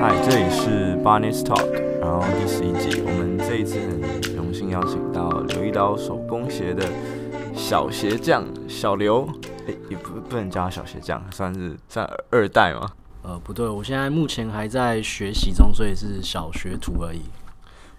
嗨，这里是 Barney's Talk，然后第十一集，我们这一次很荣幸邀请到刘一刀手工鞋的小鞋匠小刘，诶，也不不能叫他小鞋匠，算是算二代吗？呃，不对，我现在目前还在学习中，所以是小学徒而已。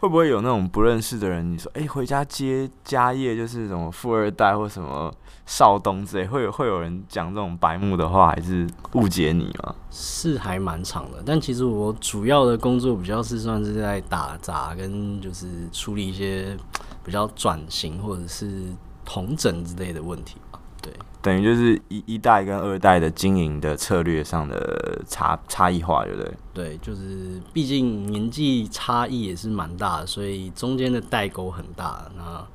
会不会有那种不认识的人？你说，哎、回家接家业就是什么富二代或什么少东之类，会有会有人讲这种白目的话，还是误解你吗？是还蛮长的，但其实我主要的工作比较是算是在打杂，跟就是处理一些比较转型或者是同整之类的问题吧。对，等于就是一一代跟二代的经营的策略上的差差异化，对不对？对，就是毕竟年纪差异也是蛮大的，所以中间的代沟很大。那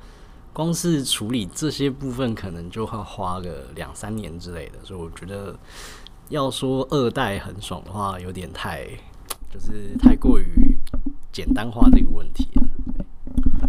光是处理这些部分，可能就会花个两三年之类的。所以我觉得，要说二代很爽的话，有点太就是太过于简单化这个问题了。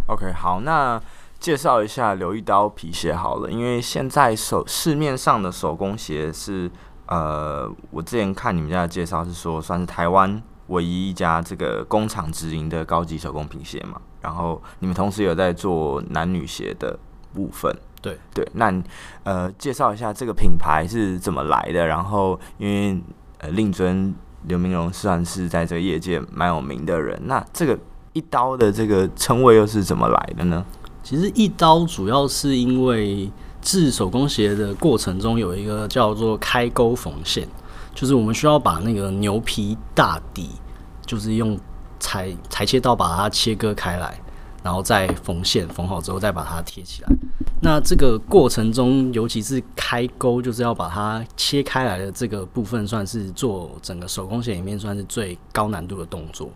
OK，好，那。介绍一下刘一刀皮鞋好了，因为现在手市面上的手工鞋是，呃，我之前看你们家的介绍是说，算是台湾唯一一家这个工厂直营的高级手工皮鞋嘛。然后你们同时有在做男女鞋的部分，对对。那呃，介绍一下这个品牌是怎么来的？然后因为呃，令尊刘明荣算是在这个业界蛮有名的人，那这个一刀的这个称谓又是怎么来的呢？其实一刀主要是因为制手工鞋的过程中有一个叫做开钩缝线，就是我们需要把那个牛皮大底，就是用裁裁切刀把它切割开来，然后再缝线，缝好之后再把它贴起来。那这个过程中，尤其是开钩，就是要把它切开来的这个部分，算是做整个手工鞋里面算是最高难度的动作。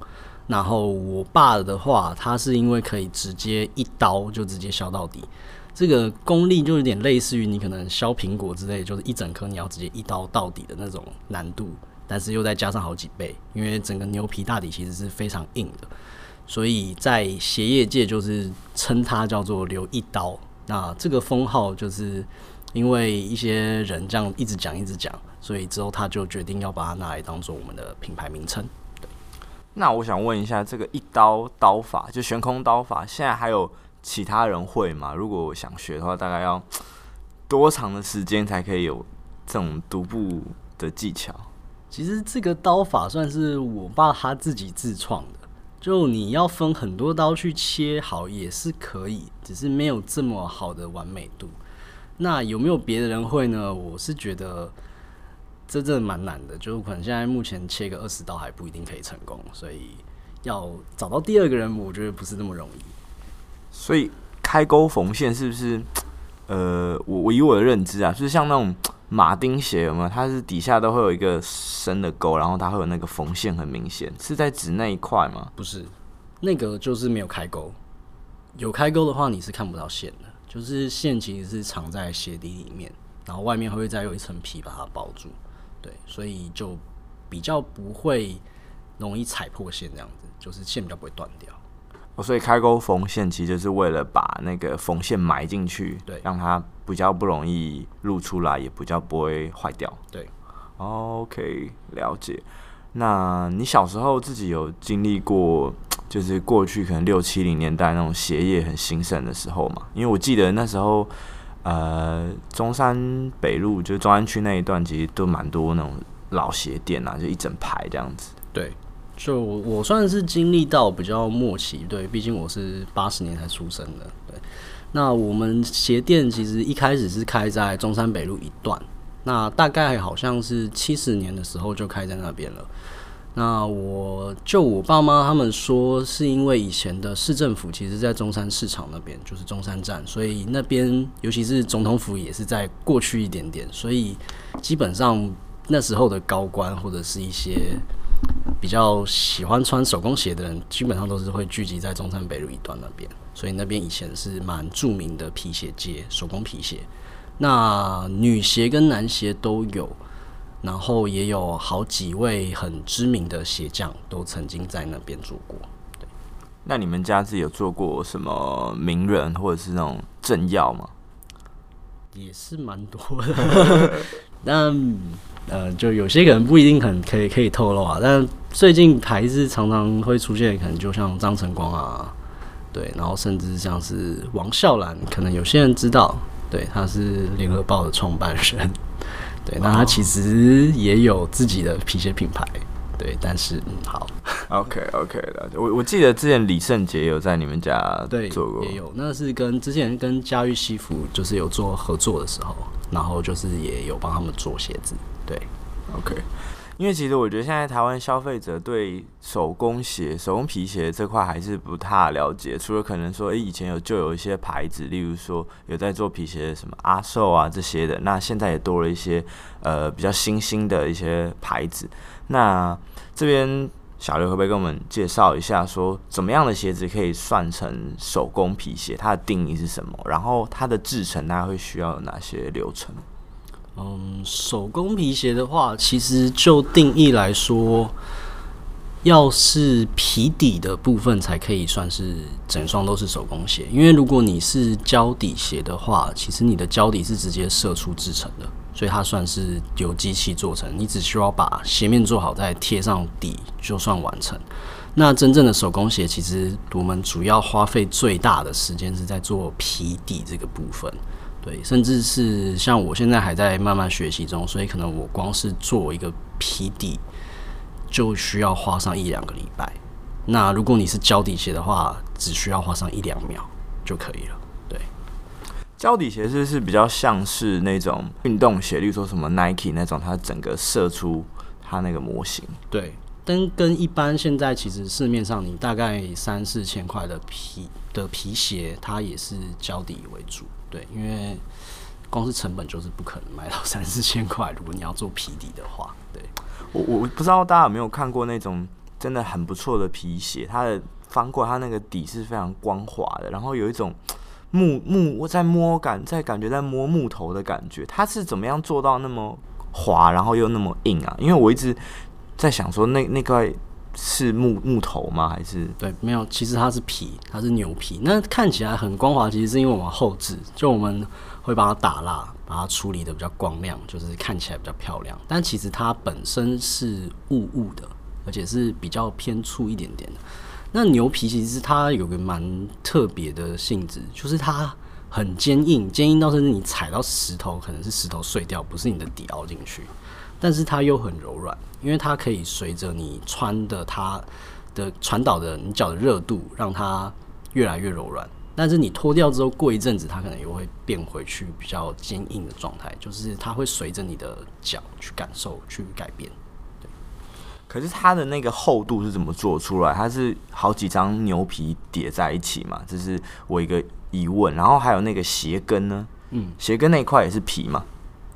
然后我爸的话，他是因为可以直接一刀就直接削到底，这个功力就有点类似于你可能削苹果之类，就是一整颗你要直接一刀到底的那种难度，但是又再加上好几倍，因为整个牛皮大底其实是非常硬的，所以在鞋业界就是称它叫做留一刀。那这个封号就是因为一些人这样一直讲一直讲，所以之后他就决定要把它拿来当做我们的品牌名称。那我想问一下，这个一刀刀法就悬空刀法，现在还有其他人会吗？如果我想学的话，大概要多长的时间才可以有这种独步的技巧？其实这个刀法算是我爸他自己自创的，就你要分很多刀去切好也是可以，只是没有这么好的完美度。那有没有别的人会呢？我是觉得。这真的蛮难的，就是可能现在目前切个二十刀还不一定可以成功，所以要找到第二个人，我觉得不是那么容易。所以开钩缝线是不是？呃，我我以我的认知啊，就是像那种马丁鞋有没有？它是底下都会有一个深的沟，然后它会有那个缝线很明显，是在指那一块吗？不是，那个就是没有开钩。有开钩的话，你是看不到线的，就是线其实是藏在鞋底里面，然后外面会再有一层皮把它包住。对，所以就比较不会容易踩破线，这样子就是线比较不会断掉。哦，所以开钩缝线其实就是为了把那个缝线埋进去，对，让它比较不容易露出来，也比较不会坏掉。对，OK，了解。那你小时候自己有经历过，就是过去可能六七零年代那种鞋业很兴盛的时候嘛？因为我记得那时候。呃，中山北路就是中山区那一段，其实都蛮多那种老鞋店啊，就一整排这样子。对，就我算是经历到比较末期，对，毕竟我是八十年才出生的。对，那我们鞋店其实一开始是开在中山北路一段，那大概好像是七十年的时候就开在那边了。那我就我爸妈他们说，是因为以前的市政府其实，在中山市场那边，就是中山站，所以那边尤其是总统府也是在过去一点点，所以基本上那时候的高官或者是一些比较喜欢穿手工鞋的人，基本上都是会聚集在中山北路一段那边，所以那边以前是蛮著名的皮鞋街，手工皮鞋，那女鞋跟男鞋都有。然后也有好几位很知名的鞋匠都曾经在那边住过。对，那你们家自己有做过什么名人或者是那种政要吗？也是蛮多的，但呃，就有些可能不一定很可以可以透露啊。但最近牌子常常会出现，可能就像张晨光啊，对，然后甚至像是王笑兰，可能有些人知道，对，他是联合报的创办人，对，那他其实也有自己的皮鞋品牌。对，但是嗯，好，OK OK 的。我我记得之前李圣杰有在你们家对做过，对，也有。那是跟之前跟嘉裕西服就是有做合作的时候，然后就是也有帮他们做鞋子。对，OK。因为其实我觉得现在台湾消费者对手工鞋、手工皮鞋这块还是不太了解，除了可能说，诶，以前有就有一些牌子，例如说有在做皮鞋，什么阿寿啊这些的，那现在也多了一些呃比较新兴的一些牌子。那这边小刘会不会跟我们介绍一下，说怎么样的鞋子可以算成手工皮鞋？它的定义是什么？然后它的制成大概会需要哪些流程？嗯，手工皮鞋的话，其实就定义来说，要是皮底的部分才可以算是整双都是手工鞋。因为如果你是胶底鞋的话，其实你的胶底是直接射出制成的，所以它算是由机器做成。你只需要把鞋面做好，再贴上底，就算完成。那真正的手工鞋，其实我们主要花费最大的时间是在做皮底这个部分。对，甚至是像我现在还在慢慢学习中，所以可能我光是做一个皮底就需要花上一两个礼拜。那如果你是胶底鞋的话，只需要花上一两秒就可以了。对，胶底鞋是不是比较像是那种运动鞋，例如说什么 Nike 那种，它整个射出它那个模型？对，但跟一般现在其实市面上你大概三四千块的皮的皮鞋，它也是胶底为主。对，因为光是成本就是不可能买到三四千块。如果你要做皮底的话，对，我我不知道大家有没有看过那种真的很不错的皮鞋，它的翻过它那个底是非常光滑的，然后有一种木木我在摸感，在感觉在摸木头的感觉。它是怎么样做到那么滑，然后又那么硬啊？因为我一直在想说，那那块。是木木头吗？还是对，没有，其实它是皮，它是牛皮。那看起来很光滑，其实是因为我们后置，就我们会把它打蜡，把它处理得比较光亮，就是看起来比较漂亮。但其实它本身是雾雾的，而且是比较偏粗一点点的。那牛皮其实它有个蛮特别的性质，就是它很坚硬，坚硬到甚至你踩到石头，可能是石头碎掉，不是你的底凹进去。但是它又很柔软，因为它可以随着你穿的它的传导的你脚的热度，让它越来越柔软。但是你脱掉之后，过一阵子它可能又会变回去比较坚硬的状态，就是它会随着你的脚去感受去改变。对。可是它的那个厚度是怎么做出来？它是好几张牛皮叠在一起嘛？这是我一个疑问。然后还有那个鞋跟呢？嗯，鞋跟那一块也是皮嘛？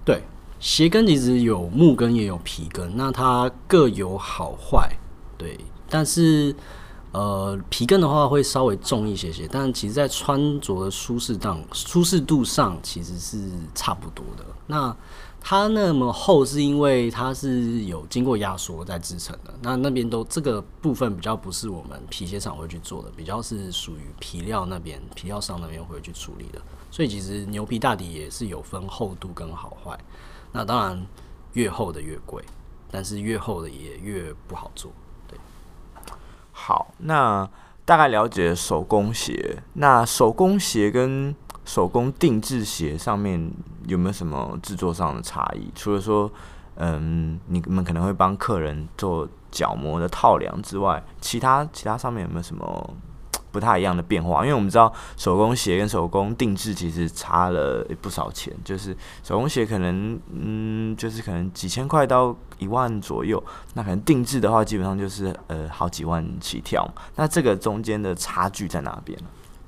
对。鞋跟其实有木跟也有皮跟，那它各有好坏，对。但是，呃，皮跟的话会稍微重一些些，但其实在穿着的舒适当舒适度上其实是差不多的。那它那么厚是因为它是有经过压缩在制成的，那那边都这个部分比较不是我们皮鞋厂会去做的，比较是属于皮料那边皮料商那边会去处理的。所以其实牛皮大底也是有分厚度跟好坏。那当然，越厚的越贵，但是越厚的也越不好做。对，好，那大概了解手工鞋。那手工鞋跟手工定制鞋上面有没有什么制作上的差异？除了说，嗯，你们可能会帮客人做脚模的套量之外，其他其他上面有没有什么？不太一样的变化，因为我们知道手工鞋跟手工定制其实差了不少钱，就是手工鞋可能嗯，就是可能几千块到一万左右，那可能定制的话基本上就是呃好几万起跳。那这个中间的差距在哪边呢？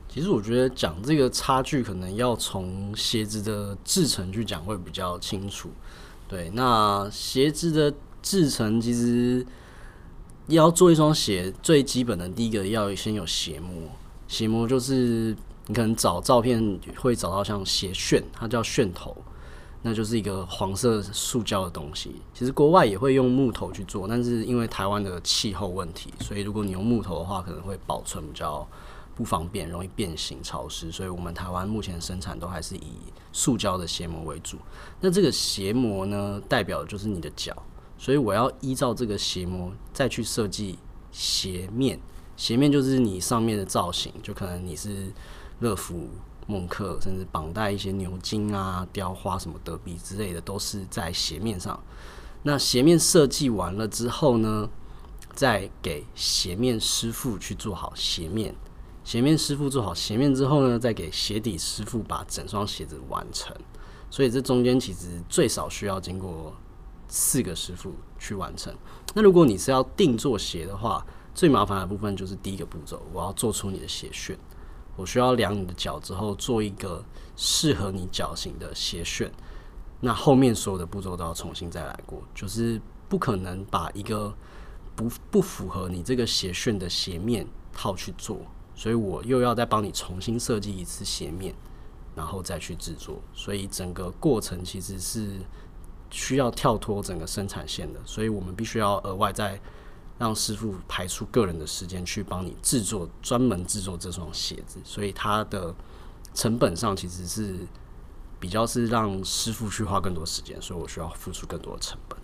其实我觉得讲这个差距，可能要从鞋子的制成去讲会比较清楚。对，那鞋子的制成其实。要做一双鞋，最基本的第一个要先有鞋模。鞋模就是你可能找照片会找到像鞋楦，它叫楦头，那就是一个黄色塑胶的东西。其实国外也会用木头去做，但是因为台湾的气候问题，所以如果你用木头的话，可能会保存比较不方便，容易变形、潮湿，所以我们台湾目前生产都还是以塑胶的鞋膜为主。那这个鞋膜呢，代表的就是你的脚，所以我要依照这个鞋模再去设计鞋面。鞋面就是你上面的造型，就可能你是乐福、梦客，甚至绑带一些牛津啊、雕花什么德比之类的，都是在鞋面上。那鞋面设计完了之后呢，再给鞋面师傅去做好鞋面。鞋面师傅做好鞋面之后呢，再给鞋底师傅把整双鞋子完成。所以这中间其实最少需要经过四个师傅去完成。那如果你是要定做鞋的话，最麻烦的部分就是第一个步骤，我要做出你的鞋楦。我需要量你的脚之后，做一个适合你脚型的鞋楦。那后面所有的步骤都要重新再来过，就是不可能把一个不不符合你这个鞋楦的鞋面套去做。所以我又要再帮你重新设计一次鞋面，然后再去制作，所以整个过程其实是需要跳脱整个生产线的，所以我们必须要额外再让师傅排出个人的时间去帮你制作，专门制作这双鞋子，所以它的成本上其实是比较是让师傅去花更多时间，所以我需要付出更多的成本。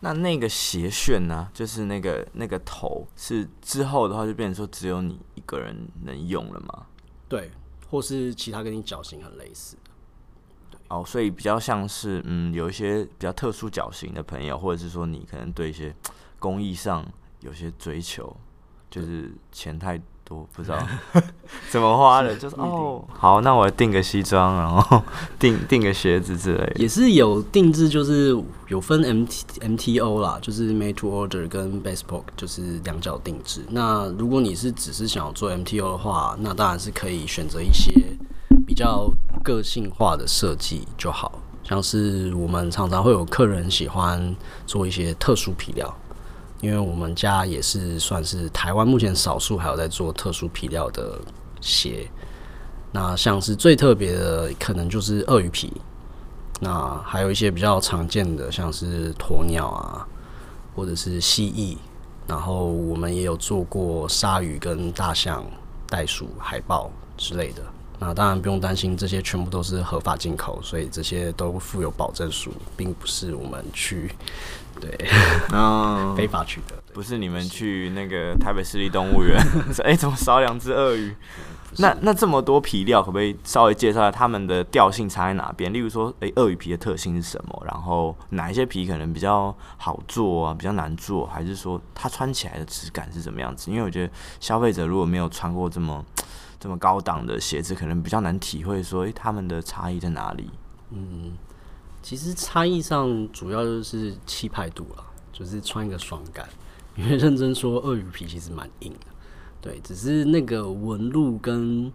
那那个鞋楦呢？就是那个那个头，是之后的话就变成说只有你一个人能用了吗？对，或是其他跟你脚型很类似的。哦，所以比较像是嗯，有一些比较特殊脚型的朋友，或者是说你可能对一些工艺上有些追求，就是钱太。多不知道 怎么花的，就是哦，好，那我订个西装，然后 订订个鞋子之类的，也是有定制，就是有分 M T M T O 啦，就是 Made to Order 跟 Bespoke，就是两脚定制。那如果你是只是想要做 M T O 的话，那当然是可以选择一些比较个性化的设计就好，像是我们常常会有客人喜欢做一些特殊皮料。因为我们家也是算是台湾目前少数还有在做特殊皮料的鞋，那像是最特别的可能就是鳄鱼皮，那还有一些比较常见的像是鸵鸟啊，或者是蜥蜴，然后我们也有做过鲨鱼跟大象、袋鼠、海豹之类的。那当然不用担心，这些全部都是合法进口，所以这些都附有保证书，并不是我们去。对，嗯，非法取得，不是你们去那个台北市立动物园，哎、欸，怎么少两只鳄鱼？那那这么多皮料，可不可以稍微介绍下它们的调性差在哪边？例如说，哎、欸，鳄鱼皮的特性是什么？然后哪一些皮可能比较好做啊，比较难做？还是说它穿起来的质感是怎么样子？因为我觉得消费者如果没有穿过这么这么高档的鞋子，可能比较难体会说，哎、欸，它们的差异在哪里？嗯。其实差异上主要就是气派度了，就是穿一个爽感。因为认真说，鳄鱼皮其实蛮硬的，对，只是那个纹路跟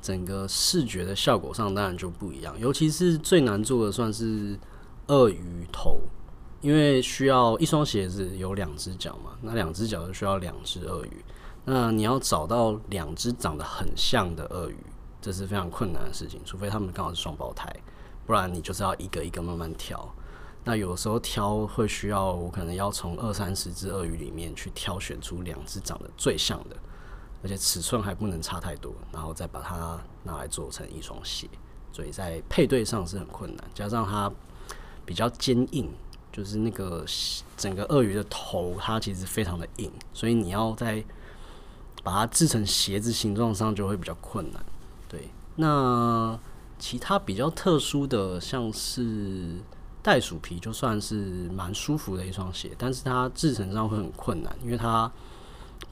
整个视觉的效果上当然就不一样。尤其是最难做的算是鳄鱼头，因为需要一双鞋子有两只脚嘛，那两只脚就需要两只鳄鱼。那你要找到两只长得很像的鳄鱼，这是非常困难的事情，除非他们刚好是双胞胎。不然你就是要一个一个慢慢挑，那有时候挑会需要我可能要从二三十只鳄鱼里面去挑选出两只长得最像的，而且尺寸还不能差太多，然后再把它拿来做成一双鞋，所以在配对上是很困难，加上它比较坚硬，就是那个整个鳄鱼的头它其实非常的硬，所以你要在把它制成鞋子形状上就会比较困难。对，那。其他比较特殊的，像是袋鼠皮，就算是蛮舒服的一双鞋，但是它制成上会很困难，因为它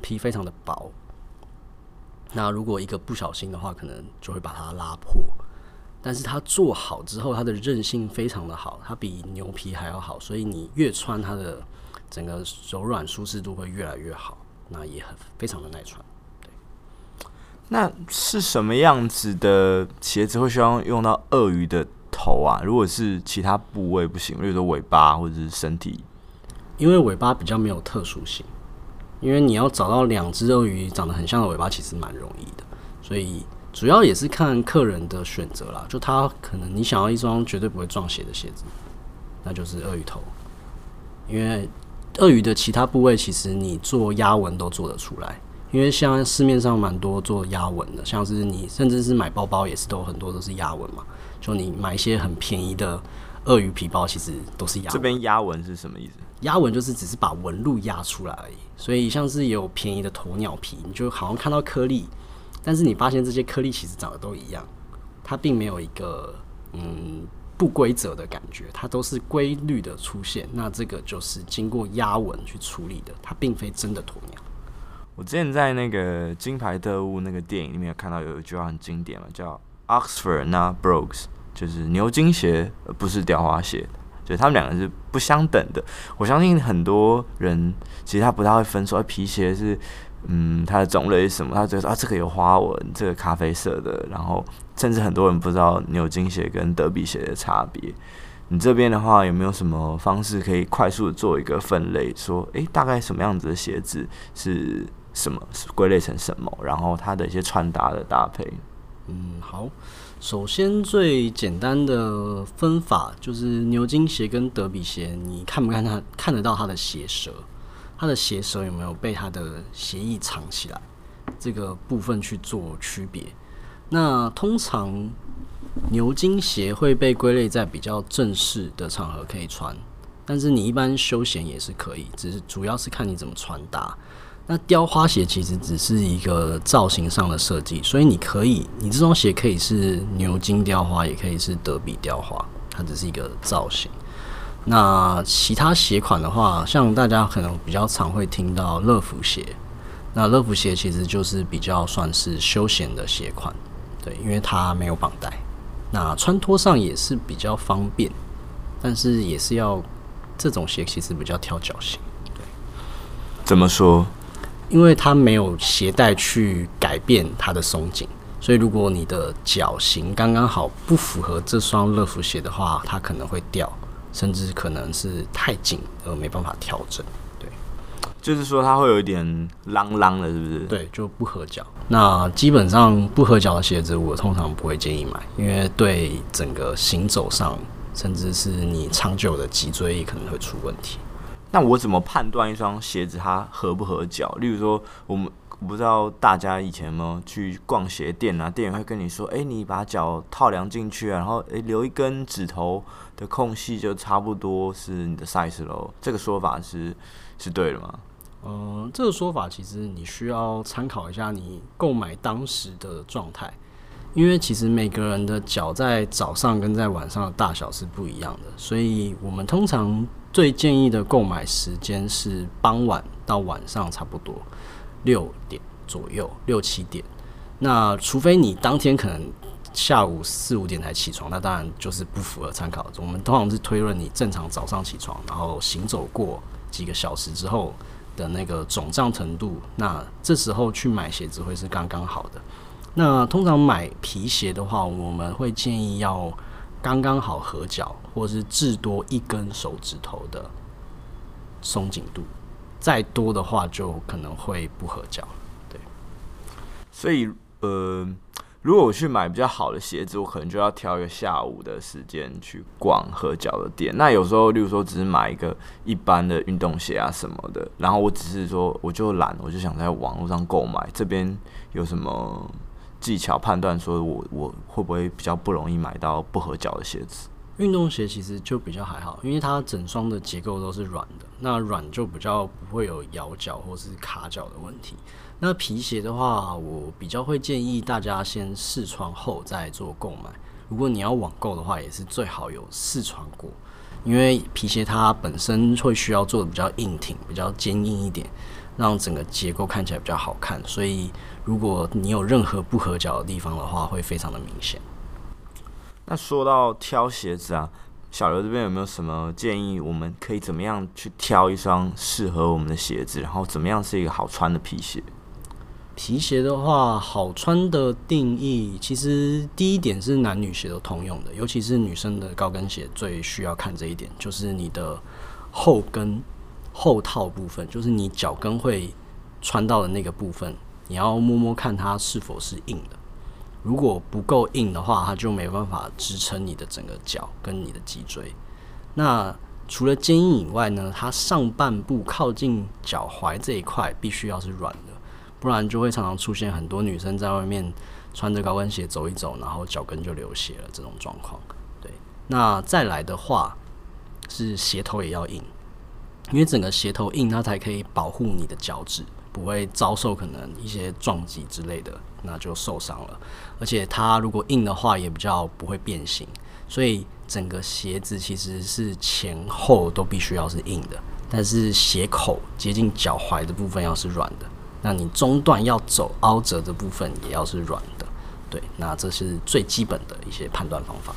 皮非常的薄。那如果一个不小心的话，可能就会把它拉破。但是它做好之后，它的韧性非常的好，它比牛皮还要好，所以你越穿它的整个柔软舒适度会越来越好，那也很非常的耐穿。对那是什么样子的鞋子会需要用到鳄鱼的头啊？如果是其他部位不行，例如说尾巴或者是身体，因为尾巴比较没有特殊性，因为你要找到两只鳄鱼长得很像的尾巴，其实蛮容易的。所以主要也是看客人的选择啦。就他可能你想要一双绝对不会撞鞋的鞋子，那就是鳄鱼头。因为鳄鱼的其他部位其实你做压纹都做得出来。因为像市面上蛮多做压纹的，像是你甚至是买包包也是都很多都是压纹嘛。就你买一些很便宜的鳄鱼皮包，其实都是压纹。这边压纹是什么意思？压纹就是只是把纹路压出来而已。所以像是有便宜的鸵鸟皮，你就好像看到颗粒，但是你发现这些颗粒其实长得都一样，它并没有一个嗯不规则的感觉，它都是规律的出现。那这个就是经过压纹去处理的，它并非真的鸵鸟。我之前在那个金牌特务那个电影里面有看到有一句话很经典嘛，叫。Oxford not Brogues，就是牛津鞋，不是雕花鞋，就他们两个是不相等的。我相信很多人其实他不太会分说皮鞋是，嗯，它的种类是什么？他觉得啊，这个有花纹，这个咖啡色的，然后甚至很多人不知道牛津鞋跟德比鞋的差别。你这边的话有没有什么方式可以快速的做一个分类？说，诶、大概什么样子的鞋子是什么，归类成什么？然后它的一些穿搭的搭配。嗯，好。首先最简单的分法就是牛津鞋跟德比鞋，你看不看它看得到它的鞋舌？它的鞋舌有没有被它的鞋翼藏起来？这个部分去做区别。那通常牛津鞋会被归类在比较正式的场合可以穿，但是你一般休闲也是可以，只是主要是看你怎么穿搭。那雕花鞋其实只是一个造型上的设计，所以你可以，你这双鞋可以是牛津雕花，也可以是德比雕花，它只是一个造型。那其他鞋款的话，像大家可能比较常会听到乐福鞋，那乐福鞋其实就是比较算是休闲的鞋款，对，因为它没有绑带，那穿脱上也是比较方便，但是也是要这种鞋其实比较挑脚型，对，怎么说？因为它没有鞋带去改变它的松紧，所以如果你的脚型刚刚好不符合这双乐福鞋的话，它可能会掉，甚至可能是太紧而没办法调整。对，就是说它会有一点啷啷的，是不是？对，就不合脚。那基本上不合脚的鞋子，我通常不会建议买，因为对整个行走上，甚至是你长久的脊椎可能会出问题。那我怎么判断一双鞋子它合不合脚？例如说，我们不知道大家以前有没有去逛鞋店啊，店员会跟你说：“诶，你把脚套量进去啊，然后诶留一根指头的空隙，就差不多是你的 size 喽。”这个说法是是对的吗？嗯，这个说法其实你需要参考一下你购买当时的状态，因为其实每个人的脚在早上跟在晚上的大小是不一样的，所以我们通常。最建议的购买时间是傍晚到晚上，差不多六点左右，六七点。那除非你当天可能下午四五点才起床，那当然就是不符合参考。我们通常是推论你正常早上起床，然后行走过几个小时之后的那个肿胀程度，那这时候去买鞋子会是刚刚好的。那通常买皮鞋的话，我们会建议要。刚刚好合脚，或是至多一根手指头的松紧度，再多的话就可能会不合脚。对，所以呃，如果我去买比较好的鞋子，我可能就要挑一个下午的时间去逛合脚的店。那有时候，例如说，只是买一个一般的运动鞋啊什么的，然后我只是说，我就懒，我就想在网络上购买，这边有什么？技巧判断说我，我会不会比较不容易买到不合脚的鞋子？运动鞋其实就比较还好，因为它整双的结构都是软的，那软就比较不会有咬脚或是卡脚的问题。那皮鞋的话，我比较会建议大家先试穿后再做购买。如果你要网购的话，也是最好有试穿过，因为皮鞋它本身会需要做的比较硬挺、比较坚硬一点。让整个结构看起来比较好看，所以如果你有任何不合脚的地方的话，会非常的明显。那说到挑鞋子啊，小刘这边有没有什么建议？我们可以怎么样去挑一双适合我们的鞋子？然后怎么样是一个好穿的皮鞋？皮鞋的话，好穿的定义其实第一点是男女鞋都通用的，尤其是女生的高跟鞋最需要看这一点，就是你的后跟。后套部分就是你脚跟会穿到的那个部分，你要摸摸看它是否是硬的。如果不够硬的话，它就没办法支撑你的整个脚跟你的脊椎。那除了坚硬以外呢，它上半部靠近脚踝这一块必须要是软的，不然就会常常出现很多女生在外面穿着高跟鞋走一走，然后脚跟就流血了这种状况。对，那再来的话是鞋头也要硬，因为整个鞋头硬，它才可以保护你的脚趾不会遭受可能一些撞击之类的，那就受伤了。而且它如果硬的话，也比较不会变形，所以整个鞋子其实是前后都必须要是硬的。但是鞋口接近脚踝的部分要是软的，那你中段要走凹折的部分也要是软的，对，那这是最基本的一些判断方法。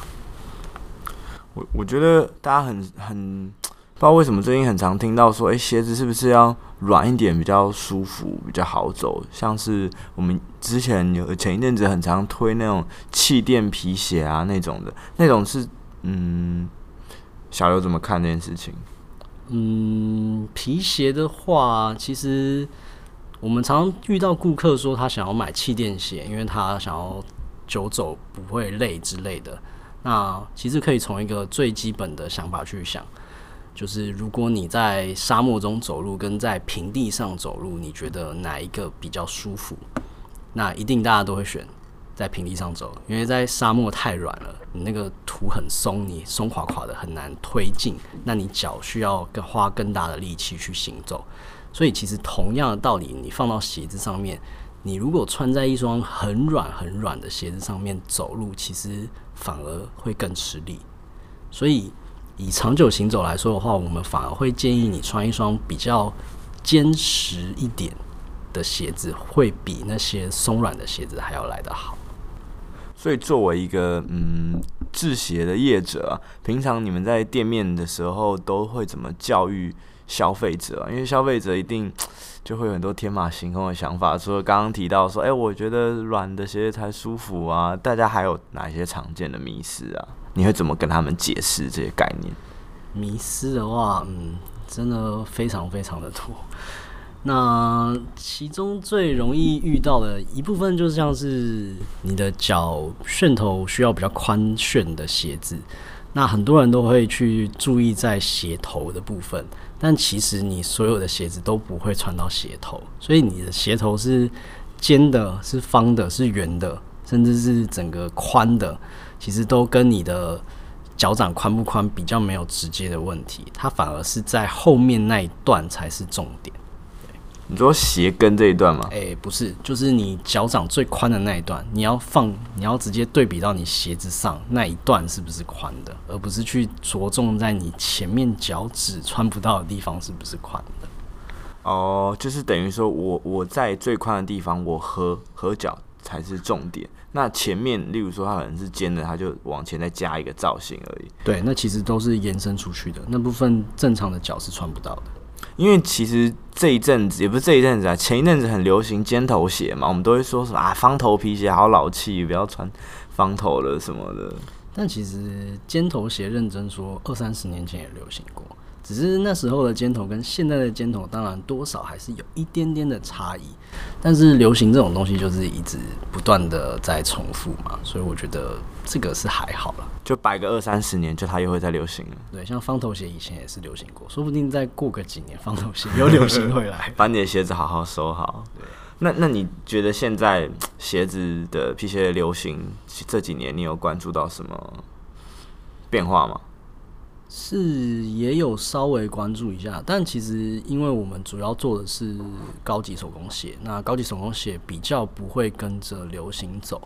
我我觉得大家很很不知道为什么最近很常听到说，哎、欸，鞋子是不是要软一点比较舒服，比较好走？像是我们之前有前一阵子很常推那种气垫皮鞋啊那种的，那种是嗯，小刘怎么看这件事情？嗯，皮鞋的话，其实我们常常遇到顾客说他想要买气垫鞋，因为他想要久走不会累之类的。那其实可以从一个最基本的想法去想，就是如果你在沙漠中走路跟在平地上走路，你觉得哪一个比较舒服？那一定大家都会选。在平地上走，因为在沙漠太软了，你那个土很松，你松垮垮的很难推进，那你脚需要更花更大的力气去行走。所以其实同样的道理，你放到鞋子上面，你如果穿在一双很软很软的鞋子上面走路，其实反而会更吃力。所以以长久行走来说的话，我们反而会建议你穿一双比较坚实一点的鞋子，会比那些松软的鞋子还要来得好。所以，作为一个嗯制鞋的业者啊，平常你们在店面的时候都会怎么教育消费者？因为消费者一定 就会有很多天马行空的想法。除了刚刚提到说，哎，我觉得软的鞋才舒服啊，大家还有哪一些常见的迷思啊？你会怎么跟他们解释这些概念？迷思的话，嗯，真的非常非常的多。那其中最容易遇到的一部分，就像是你的脚楦头需要比较宽楦的鞋子，那很多人都会去注意在鞋头的部分，但其实你所有的鞋子都不会穿到鞋头，所以你的鞋头是尖的、是方的、是圆的，甚至是整个宽的，其实都跟你的脚掌宽不宽比较没有直接的问题，它反而是在后面那一段才是重点。你说鞋跟这一段吗？哎、欸，不是，就是你脚掌最宽的那一段，你要放，你要直接对比到你鞋子上那一段是不是宽的，而不是去着重在你前面脚趾穿不到的地方是不是宽的。哦，就是等于说我我在最宽的地方，我合合脚才是重点。那前面，例如说它可能是尖的，它就往前再加一个造型而已。对，那其实都是延伸出去的，那部分正常的脚是穿不到的。因为其实这一阵子也不是这一阵子啊，前一阵子很流行尖头鞋嘛，我们都会说什么啊，方头皮鞋好老气，不要穿方头了什么的。但其实尖头鞋认真说，二三十年前也流行过。只是那时候的尖头跟现在的尖头，当然多少还是有一点点的差异。但是流行这种东西就是一直不断的在重复嘛，所以我觉得这个是还好了。就摆个二三十年，就它又会再流行了。对，像方头鞋以前也是流行过，说不定再过个几年，方头鞋又流行回来。把你的鞋子好好收好。对，那那你觉得现在鞋子的皮鞋流行这几年，你有关注到什么变化吗？是也有稍微关注一下，但其实因为我们主要做的是高级手工鞋，那高级手工鞋比较不会跟着流行走，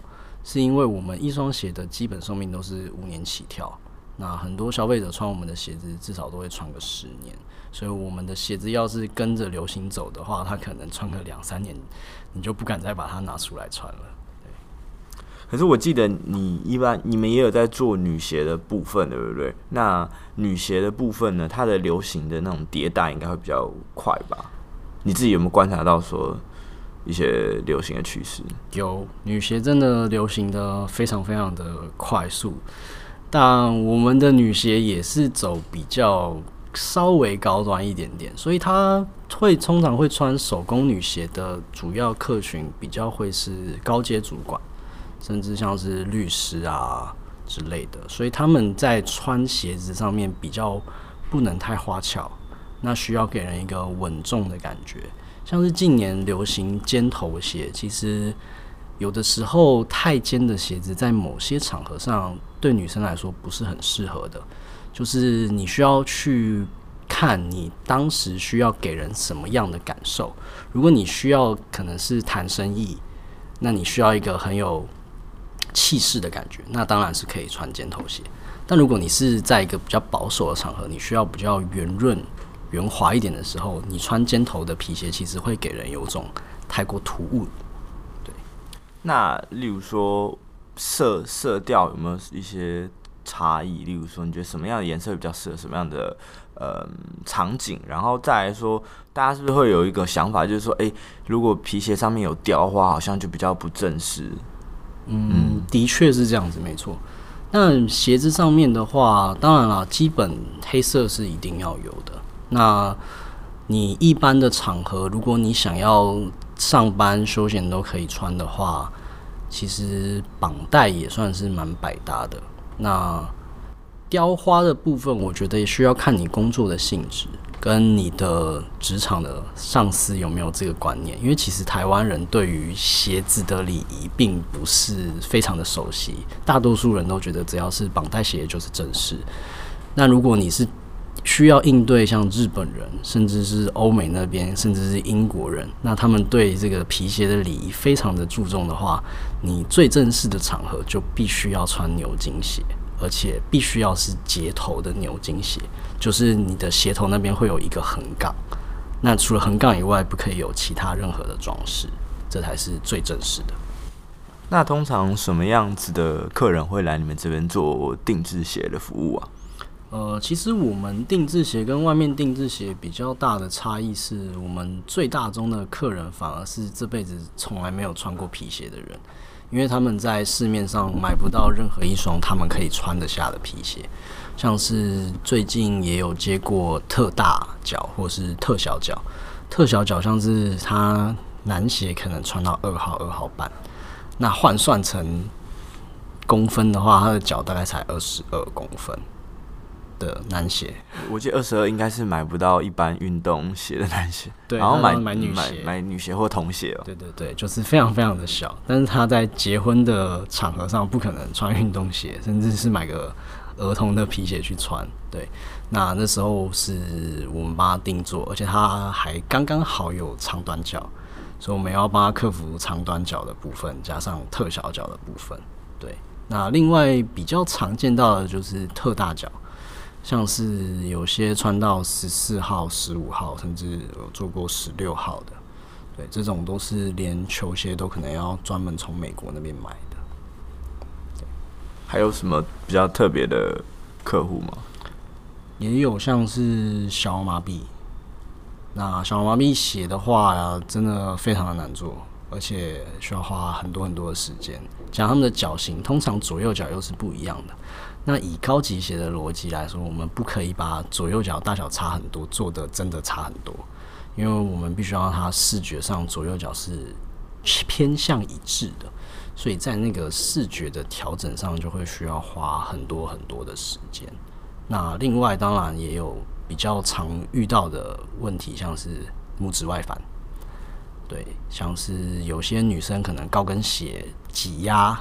是因为我们一双鞋的基本寿命都是五年起跳，那很多消费者穿我们的鞋子至少都会穿个十年，所以我们的鞋子要是跟着流行走的话，它可能穿个两三年，你就不敢再把它拿出来穿了。可是我记得你一般你们也有在做女鞋的部分，对不对？那女鞋的部分呢，它的流行的那种迭代应该会比较快吧？你自己有没有观察到说一些流行的趋势？有，女鞋真的流行的非常非常的快速，但我们的女鞋也是走比较稍微高端一点点，所以它会通常会穿手工女鞋的主要客群比较会是高阶主管。甚至像是律师啊之类的，所以他们在穿鞋子上面比较不能太花俏，那需要给人一个稳重的感觉。像是近年流行尖头鞋，其实有的时候太尖的鞋子在某些场合上对女生来说不是很适合的，就是你需要去看你当时需要给人什么样的感受。如果你需要可能是谈生意，那你需要一个很有气势的感觉，那当然是可以穿尖头鞋。但如果你是在一个比较保守的场合，你需要比较圆润。圆滑一点的时候，你穿尖头的皮鞋其实会给人有种太过突兀。对，那例如说色色调有没有一些差异？例如说，你觉得什么样的颜色比较适合什么样的呃场景？然后再来说，大家是不是会有一个想法，就是说，诶、如果皮鞋上面有雕花，好像就比较不正式。嗯，嗯的确是这样子，没错。那鞋子上面的话，当然啦，基本黑色是一定要有的。那你一般的场合，如果你想要上班休闲都可以穿的话，其实绑带也算是蛮百搭的。那雕花的部分，我觉得也需要看你工作的性质跟你的职场的上司有没有这个观念。因为其实台湾人对于鞋子的礼仪并不是非常的熟悉，大多数人都觉得只要是绑带鞋就是正式。那如果你是需要应对像日本人，甚至是欧美那边，甚至是英国人，那他们对这个皮鞋的礼仪非常的注重的话，你最正式的场合就必须要穿牛津鞋，而且必须要是鞋头的牛津鞋，就是你的鞋头那边会有一个横杠，那除了横杠以外，不可以有其他任何的装饰，这才是最正式的。那通常什么样子的客人会来你们这边做定制鞋的服务啊？呃，其实我们定制鞋跟外面定制鞋比较大的差异是，我们最大宗的客人反而是这辈子从来没有穿过皮鞋的人，因为他们在市面上买不到任何一双他们可以穿得下的皮鞋，像是最近也有接过特大脚或是特小脚，特小脚像是他男鞋可能穿到二号二号半，那换算成公分的话，他的脚大概才二十二公分。的男鞋，我记得二十二应该是买不到一般运动鞋的男鞋，对，然后买买女鞋，买女鞋或童鞋哦。对对对，就是非常非常的小，但是他在结婚的场合上不可能穿运动鞋，甚至是买个儿童的皮鞋去穿。对，那那时候是我们帮他定做，而且他还刚刚好有长短脚，所以我们要帮他克服长短脚的部分，加上特小脚的部分。对，那另外比较常见到的就是特大脚。像是有些穿到十四号、十五号，甚至有做过十六号的，对，这种都是连球鞋都可能要专门从美国那边买的。还有什么比较特别的客户吗？也有像是小儿麻痹，那小儿麻痹鞋的话呀，真的非常的难做，而且需要花很多很多的时间。讲他们的脚型，通常左右脚又是不一样的。那以高级鞋的逻辑来说，我们不可以把左右脚大小差很多做得真的差很多，因为我们必须要它视觉上左右脚是偏向一致的，所以在那个视觉的调整上就会需要花很多很多的时间。那另外当然也有比较常遇到的问题，像是拇指外翻，对，像是有些女生可能高跟鞋挤压。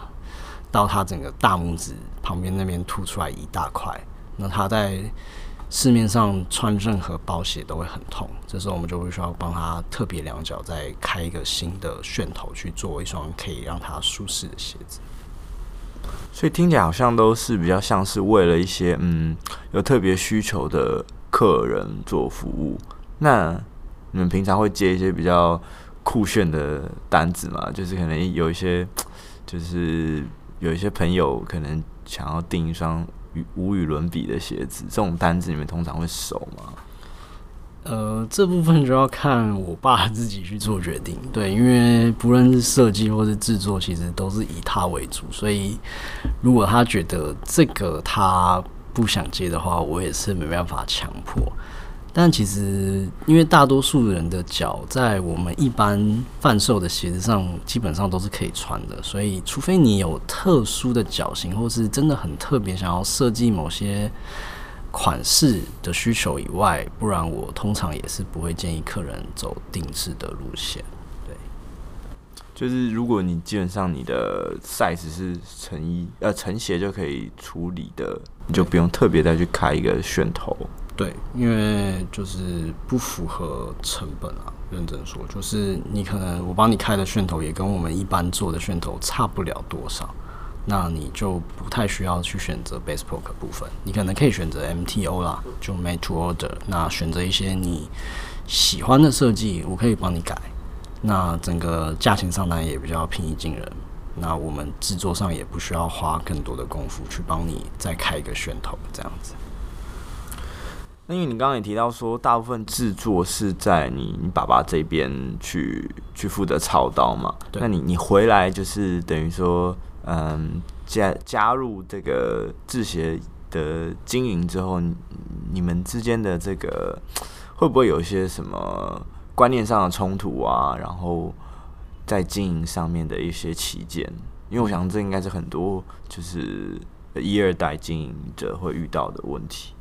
到他整个大拇指旁边那边凸出来一大块，那他在市面上穿任何包鞋都会很痛。这时候我们就会需要帮他特别量脚，再开一个新的楦头去做一双可以让他舒适的鞋子。所以听起来好像都是比较像是为了一些嗯有特别需求的客人做服务。那你们平常会接一些比较酷炫的单子吗？就是可能有一些就是。有一些朋友可能想要订一双无与伦比的鞋子，这种单子你们通常会收吗？呃，这部分就要看我爸自己去做决定。对，因为不论是设计或是制作，其实都是以他为主，所以如果他觉得这个他不想接的话，我也是没办法强迫。但其实，因为大多数人的脚在我们一般贩售的鞋子上，基本上都是可以穿的，所以除非你有特殊的脚型，或是真的很特别想要设计某些款式的需求以外，不然我通常也是不会建议客人走定制的路线。对，就是如果你基本上你的 size 是成衣呃成鞋就可以处理的，你就不用特别再去开一个楦头。对，因为就是不符合成本啊。认真说，就是你可能我帮你开的楦头也跟我们一般做的楦头差不了多少，那你就不太需要去选择 bespoke 部分，你可能可以选择 MTO 啦，就 made to order。那选择一些你喜欢的设计，我可以帮你改。那整个价钱上单也比较平易近人，那我们制作上也不需要花更多的功夫去帮你再开一个楦头这样子。那因为你刚刚也提到说，大部分制作是在你你爸爸这边去去负责操刀嘛？对。那你你回来就是等于说，嗯，加加入这个制鞋的经营之后，你们之间的这个会不会有一些什么观念上的冲突啊？然后在经营上面的一些起见？因为我想这应该是很多就是一二代经营者会遇到的问题。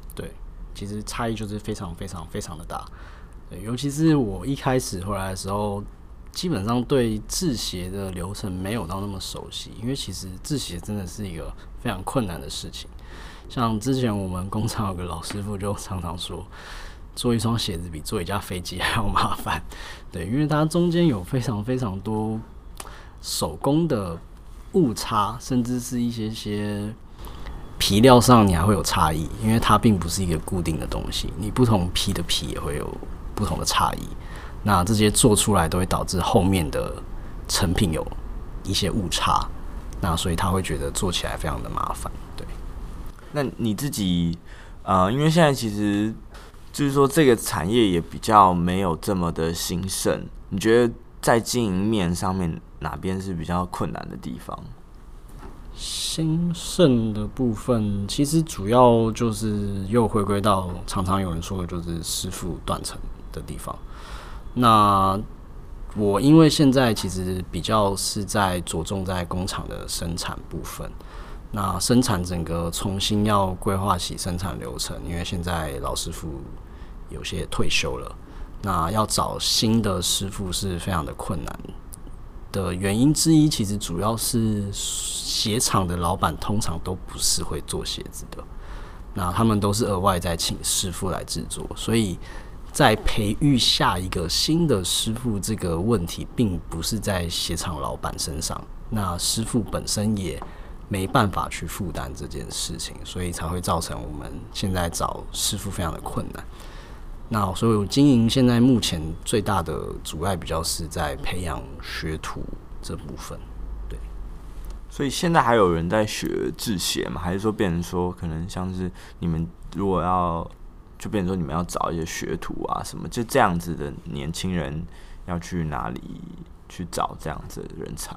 其实差异就是非常非常非常的大，对，尤其是我一开始回来的时候，基本上对制鞋的流程没有到那么熟悉，因为其实制鞋真的是一个非常困难的事情。像之前我们工厂有个老师傅就常常说，做一双鞋子比做一架飞机还要麻烦，对，因为它中间有非常非常多手工的误差，甚至是一些些。皮料上你还会有差异，因为它并不是一个固定的东西，你不同皮的皮也会有不同的差异。那这些做出来都会导致后面的成品有一些误差，那所以他会觉得做起来非常的麻烦。对，那你自己呃，因为现在其实就是说这个产业也比较没有这么的兴盛，你觉得在经营面上面哪边是比较困难的地方？兴盛的部分，其实主要就是又回归到常常有人说的，就是师傅断层的地方。那我因为现在其实比较是在着重在工厂的生产部分，那生产整个重新要规划起生产流程，因为现在老师傅有些退休了，那要找新的师傅是非常的困难。的原因之一，其实主要是鞋厂的老板通常都不是会做鞋子的，那他们都是额外再请师傅来制作，所以在培育下一个新的师傅这个问题，并不是在鞋厂老板身上，那师傅本身也没办法去负担这件事情，所以才会造成我们现在找师傅非常的困难。那所以，我经营现在目前最大的阻碍，比较是在培养学徒这部分。对，所以现在还有人在学制鞋吗？还是说变成说，可能像是你们如果要，就变成说你们要找一些学徒啊什么，就这样子的年轻人要去哪里去找这样子的人才？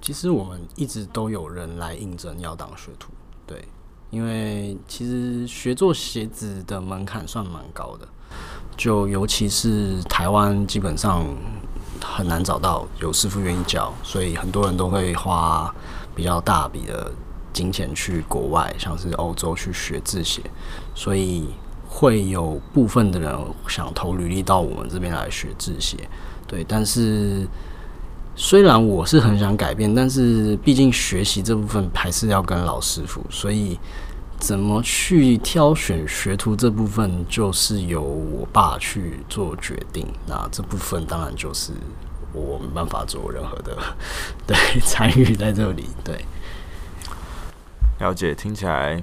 其实我们一直都有人来应征要当学徒，对，因为其实学做鞋子的门槛算蛮高的。就尤其是台湾，基本上很难找到有师傅愿意教，所以很多人都会花比较大笔的金钱去国外，像是欧洲去学制鞋，所以会有部分的人想投履历到我们这边来学制鞋。对，但是虽然我是很想改变，但是毕竟学习这部分还是要跟老师傅，所以。怎么去挑选学徒这部分，就是由我爸去做决定。那这部分当然就是我没办法做任何的对 参与在这里。对，了解，听起来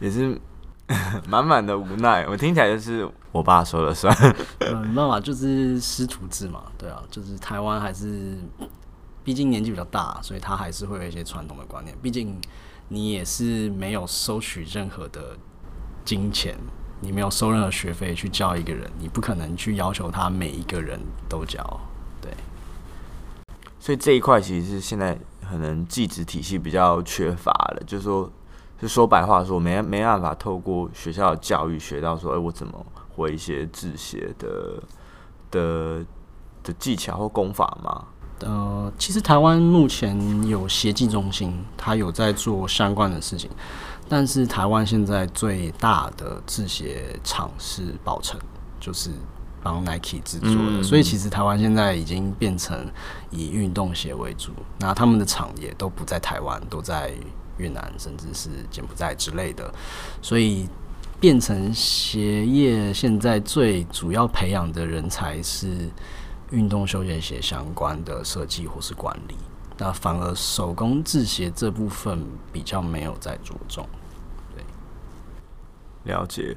也是满满的无奈。我听起来就是我爸说了算。嗯，没办法，就是师徒制嘛。对啊，就是台湾还是毕竟年纪比较大，所以他还是会有一些传统的观念。毕竟。你也是没有收取任何的金钱，你没有收任何学费去教一个人，你不可能去要求他每一个人都教，对。所以这一块其实是现在可能技职体系比较缺乏的，就是说，就说白话说，没没办法透过学校的教育学到说，哎、我怎么会一些制鞋的的的技巧或功法吗？呃，其实台湾目前有鞋技中心，他有在做相关的事情。但是台湾现在最大的制鞋厂是宝成，就是帮 Nike 制作的，嗯、所以其实台湾现在已经变成以运动鞋为主。那他们的厂也都不在台湾，都在越南，甚至是柬埔寨之类的，所以变成鞋业现在最主要培养的人才是运动休闲鞋相关的设计或是管理。那反而手工制鞋这部分比较没有在着重，对，了解，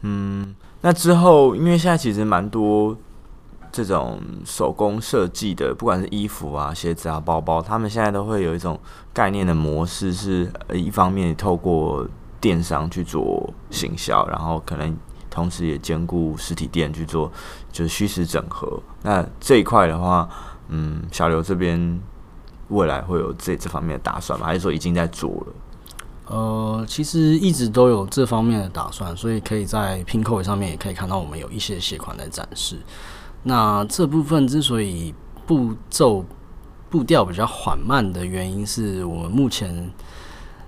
嗯，那之后因为现在其实蛮多这种手工设计的，不管是衣服啊、鞋子啊、包包，他们现在都会有一种概念的模式，是一方面透过电商去做行销，然后可能同时也兼顾实体店去做，就是虚实整合。那这一块的话，嗯，小刘这边。未来会有这这方面的打算吗？还是说已经在做了？呃，其实一直都有这方面的打算，所以可以在拼扣上面也可以看到我们有一些鞋款在展示。那这部分之所以步骤步调比较缓慢的原因，是我们目前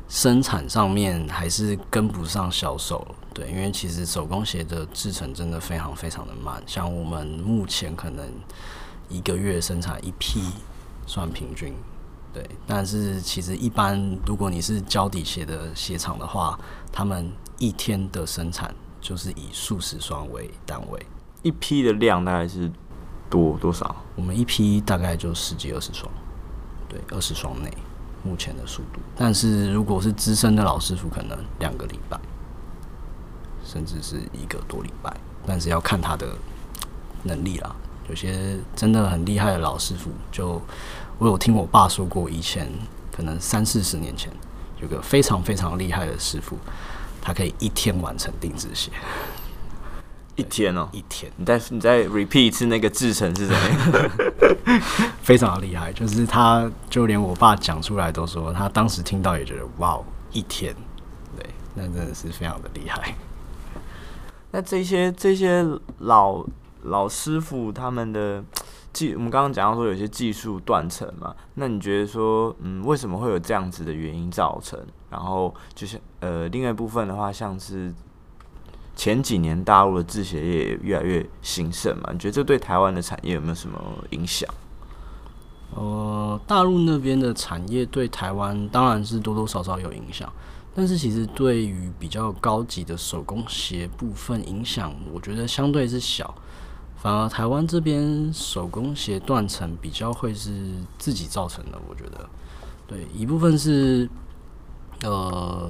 生产上面还是跟不上销售。对，因为其实手工鞋的制成真的非常非常的慢，像我们目前可能一个月生产一批。算平均，对，但是其实一般，如果你是胶底鞋的鞋厂的话，他们一天的生产就是以数十双为单位，一批的量大概是多多少？我们一批大概就十几二十双，对，二十双内目前的速度。但是如果是资深的老师傅，可能两个礼拜，甚至是一个多礼拜，但是要看他的能力啦。有些真的很厉害的老师傅，就我有听我爸说过，以前可能三四十年前有个非常非常厉害的师傅，他可以一天完成定制鞋。一天哦，一天。你再你再 repeat 一次那个制成是怎样？非常的厉害，就是他就连我爸讲出来都说，他当时听到也觉得哇，一天，对，那真的是非常的厉害。那这些这些老。老师傅他们的技，我们刚刚讲到说有些技术断层嘛，那你觉得说，嗯，为什么会有这样子的原因造成？然后就是呃，另外一部分的话，像是前几年大陆的制鞋业越来越兴盛嘛，你觉得这对台湾的产业有没有什么影响？呃，大陆那边的产业对台湾当然是多多少少有影响，但是其实对于比较高级的手工鞋部分影响，我觉得相对是小。反而台湾这边手工鞋断层比较会是自己造成的，我觉得，对，一部分是，呃，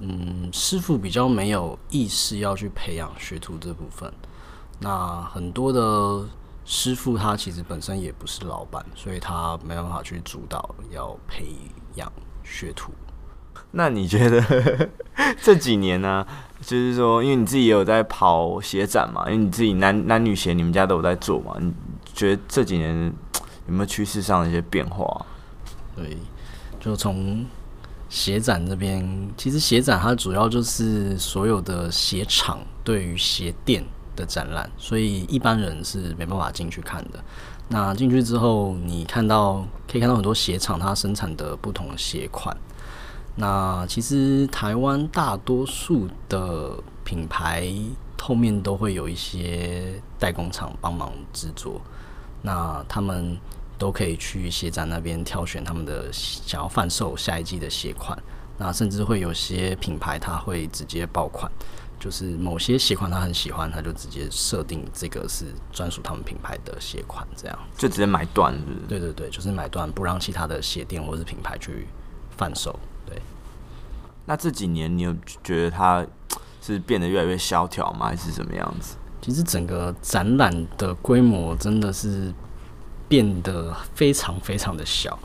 嗯，师傅比较没有意识要去培养学徒这部分。那很多的师傅他其实本身也不是老板，所以他没办法去主导要培养学徒。那你觉得 这几年呢、就是说，因为你自己也有在跑鞋展嘛，因为你自己男男女鞋你们家都有在做嘛，你觉得这几年有没有趋势上的一些变化？对，就从鞋展这边，其实鞋展它主要就是所有的鞋厂对于鞋店的展览，所以一般人是没办法进去看的。那进去之后，你看到可以看到很多鞋厂它生产的不同鞋款。那其实台湾大多数的品牌后面都会有一些代工厂帮忙制作，那他们都可以去鞋展那边挑选他们的想要贩售下一季的鞋款，那甚至会有些品牌他会直接爆款，就是某些鞋款他很喜欢，他就直接设定这个是专属他们品牌的鞋款，这样就直接买断，是是？对对对，就是买断，不让其他的鞋店或者是品牌去贩售。那这几年你有觉得它是变得越来越萧条吗？还是什么样子？其实整个展览的规模真的是变得非常非常的小，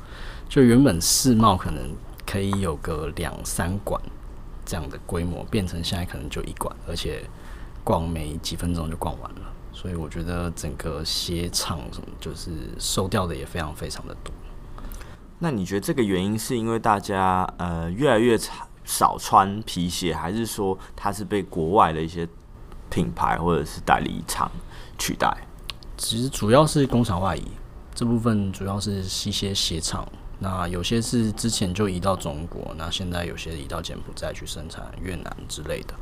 就原本世贸可能可以有个两三馆这样的规模，变成现在可能就一馆，而且逛没几分钟就逛完了。所以我觉得整个鞋厂什么就是收掉的也非常非常的多。那你觉得这个原因是因为大家呃越来越长？少穿皮鞋，还是说它是被国外的一些品牌或者是代理厂取代？其实主要是工厂外移这部分，主要是一些鞋厂那有些是之前就移到中国，那现在有些移到柬埔寨去生产，越南之类的，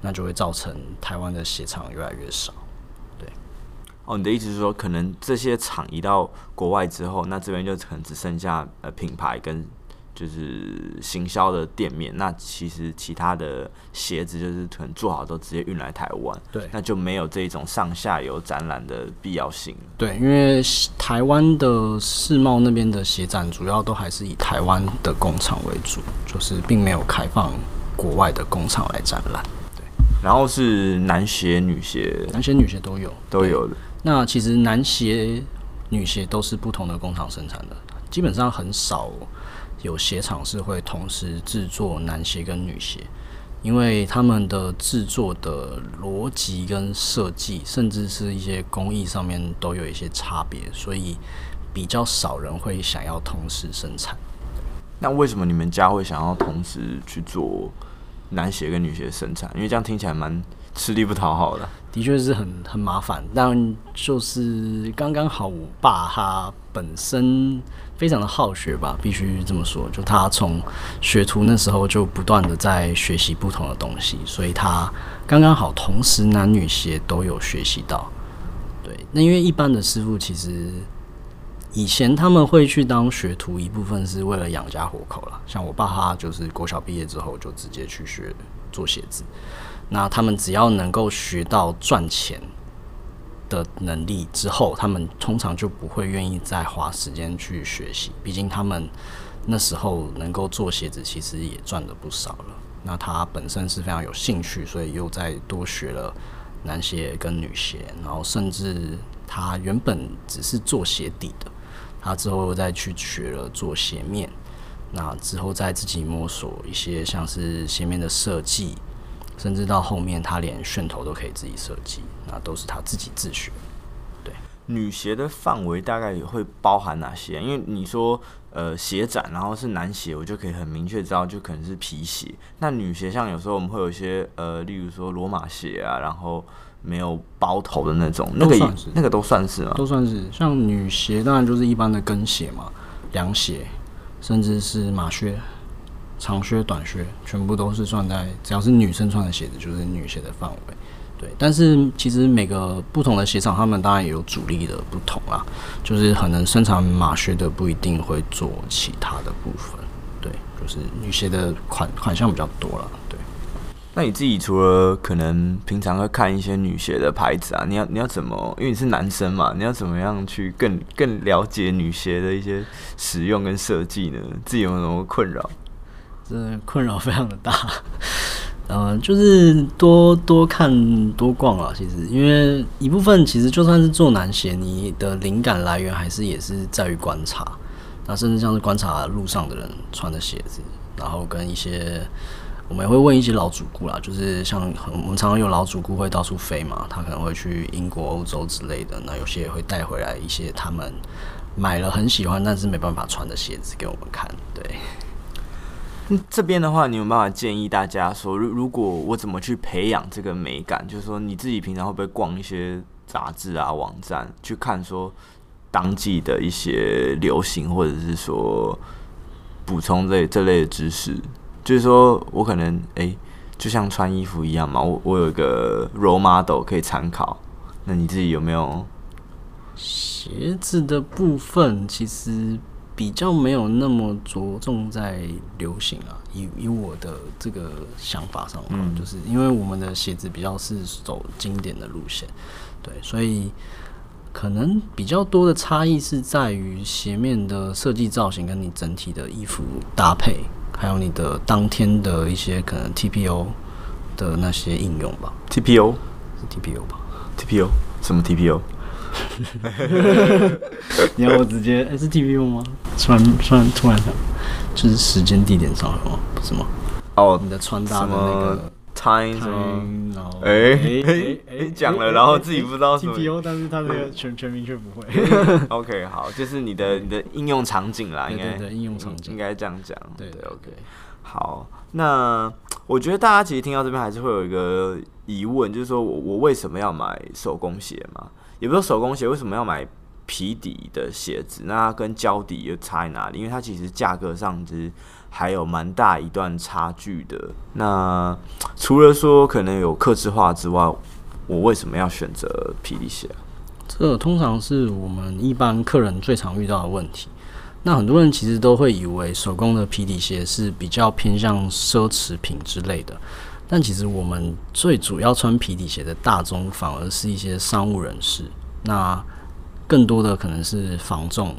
那就会造成台湾的鞋厂越来越少。对，哦，你的意思是说，可能这些厂移到国外之后，那这边就可能只剩下呃品牌跟。就是行销的店面，那其实其他的鞋子就是可能做好都直接运来台湾，对，那就没有这一种上下游展览的必要性。对，因为台湾的世贸那边的鞋展主要都还是以台湾的工厂为主，就是并没有开放国外的工厂来展览。对，然后是男鞋、女鞋，男鞋、女鞋都有，都有的。那其实男鞋、女鞋都是不同的工厂生产的，基本上很少。有鞋厂是会同时制作男鞋跟女鞋，因为他们的制作的逻辑跟设计，甚至是一些工艺上面都有一些差别，所以比较少人会想要同时生产。那为什么你们家会想要同时去做男鞋跟女鞋生产？因为这样听起来蛮吃力不讨好的。的确是很很麻烦，但就是刚刚好，我爸他本身。非常的好学吧，必须这么说。就他从学徒那时候就不断的在学习不同的东西，所以他刚刚好同时男女鞋都有学习到。对，那因为一般的师傅其实以前他们会去当学徒，一部分是为了养家活口啦。像我爸他就是国小毕业之后就直接去学做鞋子，那他们只要能够学到赚钱的能力之后，他们通常就不会愿意再花时间去学习。毕竟他们那时候能够做鞋子，其实也赚了不少了。那他本身是非常有兴趣，所以又再多学了男鞋跟女鞋，然后甚至他原本只是做鞋底的，他之后又再去学了做鞋面。那之后再自己摸索一些像是鞋面的设计。甚至到后面，他连楦头都可以自己设计，那都是他自己自学。对，女鞋的范围大概也会包含哪些？因为你说呃鞋展，然后是男鞋，我就可以很明确知道，就可能是皮鞋。那女鞋像有时候我们会有一些呃，例如说罗马鞋啊，然后没有包头的那种，那个也那个都算是吗？都算是。像女鞋当然就是一般的跟鞋嘛，凉鞋，甚至是马靴。长靴、短靴，全部都是算在只要是女生穿的鞋子，就是女鞋的范围。对，但是其实每个不同的鞋厂，他们当然也有主力的不同啦。就是可能生产马靴的不一定会做其他的部分。对，就是女鞋的款款项比较多了。对，那你自己除了可能平常会看一些女鞋的牌子啊，你要你要怎么？因为你是男生嘛，你要怎么样去更更了解女鞋的一些使用跟设计呢？自己有没有什么困扰？真的困扰非常的大，嗯、呃，就是多多看多逛啊。其实，因为一部分其实就算是做男鞋，你的灵感来源还是也是在于观察。那甚至像是观察路上的人穿的鞋子，然后跟一些我们也会问一些老主顾啦，就是像我们常常有老主顾会到处飞嘛，他可能会去英国、欧洲之类的，那有些也会带回来一些他们买了很喜欢但是没办法穿的鞋子给我们看，对。这边的话，你有办法建议大家说，如如果我怎么去培养这个美感？就是说，你自己平常会不会逛一些杂志啊、网站，去看说当季的一些流行，或者是说补充这这类的知识？就是说我可能哎、就像穿衣服一样嘛，我我有一个 role model 可以参考。那你自己有没有？鞋子的部分其实。比较没有那么着重在流行啊，以以我的这个想法上，嗯，就是因为我们的鞋子比较是走经典的路线，对，所以可能比较多的差异是在于鞋面的设计造型跟你整体的衣服搭配，还有你的当天的一些可能 TPO 的那些应用吧。TPO 是 TPO 吧？TPO 什么 TPO？你要我直接？哎、欸，是 TPO 吗？突然突然突然想，就是时间地点上了吗？不是吗？哦，你的穿搭的那个 time，然后哎哎哎讲了，然后自己不知道 TPO，但是它这个全 全名却不会。OK，好，就是你的你的应用场景啦，应该对应用场景应该这样讲。对对 OK，好，那我觉得大家其实听到这边还是会有一个疑问，就是说我我为什么要买手工鞋嘛？也不是手工鞋，为什么要买皮底的鞋子，那跟胶底又差在哪里？因为它其实价格上其实还有蛮大一段差距的。那除了说可能有克制化之外，我为什么要选择皮底鞋？这通常是我们一般客人最常遇到的问题。那很多人其实都会以为手工的皮底鞋是比较偏向奢侈品之类的，但其实我们最主要穿皮底鞋的大众反而是一些商务人士。那更多的可能是房仲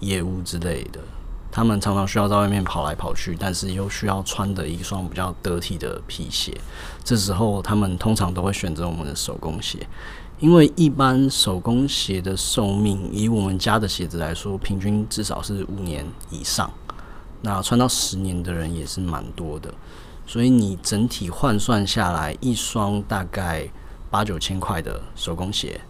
业务之类的，他们常常需要在外面跑来跑去，但是又需要穿的一双比较得体的皮鞋。这时候他们通常都会选择我们的手工鞋。因为一般手工鞋的寿命，以我们家的鞋子来说，平均至少是五年以上。那穿到十年的人也是蛮多的，所以你整体换算下来，一双大概八九千块的手工鞋，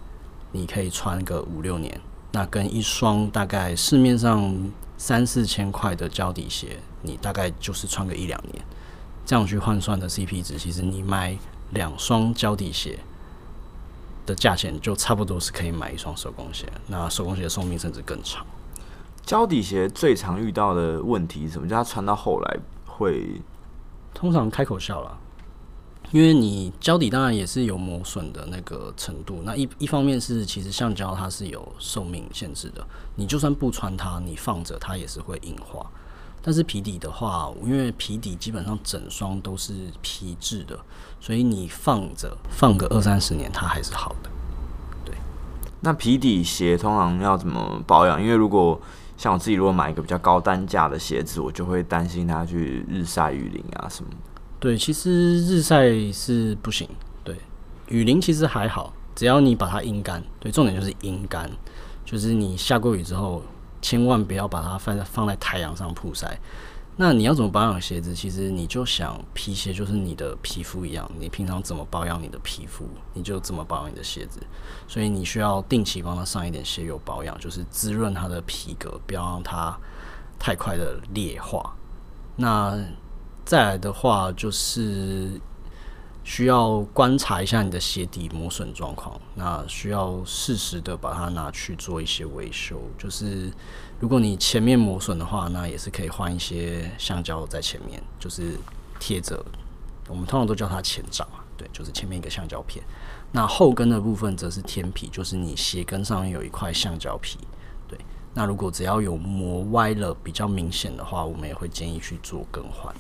你可以穿个五六年。那跟一双大概市面上三四千块的胶底鞋，你大概就是穿个一两年。这样去换算的 CP 值，其实你买两双胶底鞋。的价钱就差不多是可以买一双手工鞋，那手工鞋的寿命甚至更长。胶底鞋最常遇到的问题是什么？就它穿到后来会通常开口笑了，因为你胶底当然也是有磨损的那个程度。那一一方面是其实橡胶它是有寿命限制的，你就算不穿它，你放着它也是会硬化。但是皮底的话，因为皮底基本上整双都是皮质的，所以你放着放个二三十年，它还是好的。对，那皮底鞋通常要怎么保养？因为如果像我自己，如果买一个比较高单价的鞋子，我就会担心它去日晒雨淋啊什么。对，其实日晒是不行。对，雨淋其实还好，只要你把它阴干。对，重点就是阴干，就是你下过雨之后。千万不要把它放在放在太阳上曝晒。那你要怎么保养鞋子？其实你就想皮鞋就是你的皮肤一样，你平常怎么保养你的皮肤，你就怎么保养你的鞋子。所以你需要定期帮它上一点鞋油保养，就是滋润它的皮革，不要让它太快的劣化。那再来的话就是。需要观察一下你的鞋底磨损状况，那需要适时的把它拿去做一些维修。就是如果你前面磨损的话，那也是可以换一些橡胶在前面，就是贴着。我们通常都叫它前掌啊，对，就是前面一个橡胶片。那后跟的部分则是天皮，就是你鞋跟上面有一块橡胶皮。对，那如果只要有磨歪了比较明显的话，我们也会建议去做更换。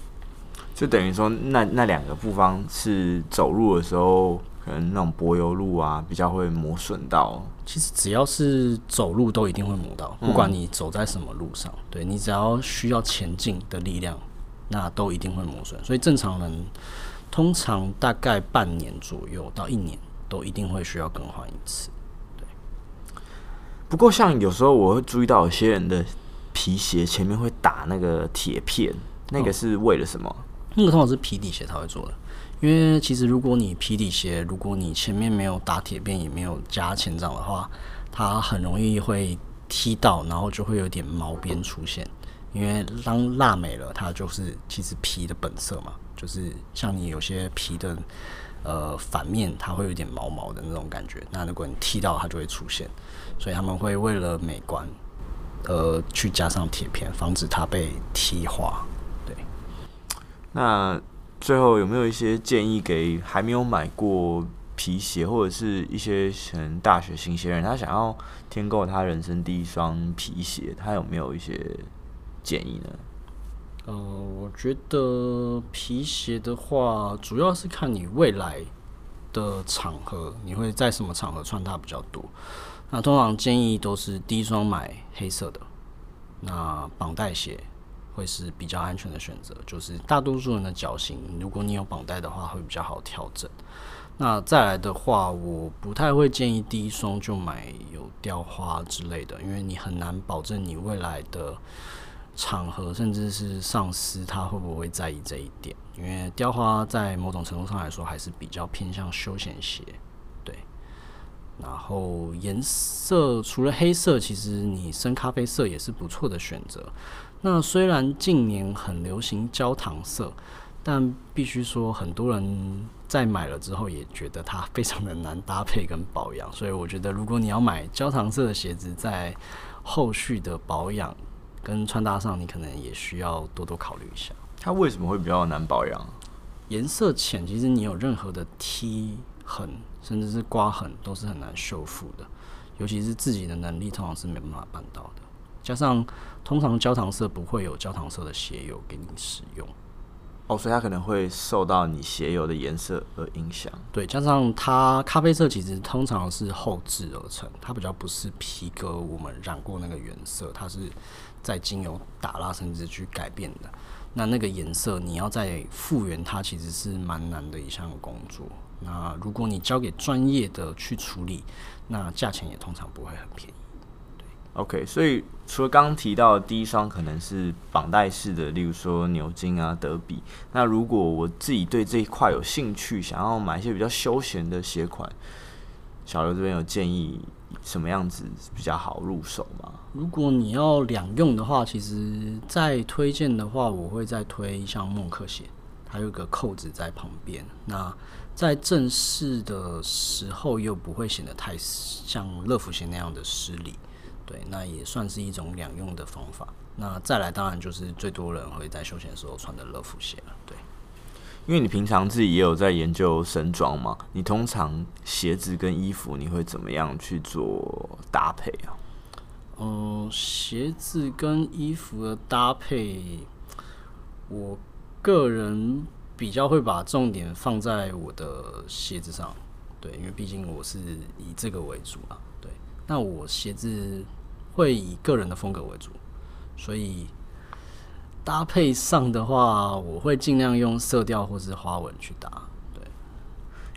就等于说那，那那两个部分是走路的时候，可能那种柏油路啊，比较会磨损到。其实只要是走路，都一定会磨到，不管你走在什么路上，嗯、对，你只要需要前进的力量，那都一定会磨损。所以正常人通常大概半年左右到一年，都一定会需要更换一次。对。不过像有时候我会注意到有些人的皮鞋前面会打那个铁片，那个是为了什么？哦那个通常是皮底鞋才会做的，因为其实如果你皮底鞋，如果你前面没有打铁片，也没有加前掌的话，它很容易会踢到，然后就会有点毛边出现。因为当蜡没了，它就是其实皮的本色嘛，就是像你有些皮的呃反面，它会有点毛毛的那种感觉。那如果你踢到，它就会出现。所以他们会为了美观，呃，去加上铁片，防止它被踢花。对那最后有没有一些建议给还没有买过皮鞋或者是一些可能大学新鲜人，他想要添购他人生第一双皮鞋，他有没有一些建议呢？呃，我觉得皮鞋的话，主要是看你未来的场合，你会在什么场合穿它比较多。那通常建议都是第一双买黑色的，那绑带鞋。会是比较安全的选择，就是大多数人的脚型，如果你有绑带的话，会比较好调整。那再来的话，我不太会建议第一双就买有雕花之类的，因为你很难保证你未来的场合，甚至是上司他会不会在意这一点。因为雕花在某种程度上来说，还是比较偏向休闲鞋。对，然后颜色除了黑色，其实你深咖啡色也是不错的选择。那虽然近年很流行焦糖色，但必须说，很多人在买了之后也觉得它非常的难搭配跟保养，所以我觉得如果你要买焦糖色的鞋子，在后续的保养跟穿搭上，你可能也需要多多考虑一下。它为什么会比较难保养？颜色浅，其实你有任何的踢痕，甚至是刮痕，都是很难修复的。尤其是自己的能力，通常是没办法办到的。加上，通常焦糖色不会有焦糖色的鞋油给你使用。哦，所以它可能会受到你鞋油的颜色而影响。对，加上它咖啡色其实通常是后制而成，它比较不是皮革我们染过那个原色，它是在精油打蜡甚至去改变的。那那个颜色你要再复原它，其实是蛮难的一项工作。那如果你交给专业的去处理，那价钱也通常不会很便宜。OK，所以除了刚刚提到的第一双可能是绑带式的，例如说牛津啊、德比。那如果我自己对这一块有兴趣，想要买一些比较休闲的鞋款，小刘这边有建议什么样子比较好入手吗？如果你要两用的话，其实再推荐的话，我会再推像默克鞋，还有个扣子在旁边。那在正式的时候又不会显得太像乐福鞋那样的失礼。对，那也算是一种两用的方法。那再来，当然就是最多人会在休闲的时候穿的乐福鞋了。对，因为你平常自己也有在研究身装嘛，你通常鞋子跟衣服你会怎么样去做搭配啊？嗯、呃，鞋子跟衣服的搭配，我个人比较会把重点放在我的鞋子上。对，因为毕竟我是以这个为主啊。对，那我鞋子。会以个人的风格为主，所以搭配上的话，我会尽量用色调或是花纹去搭。对，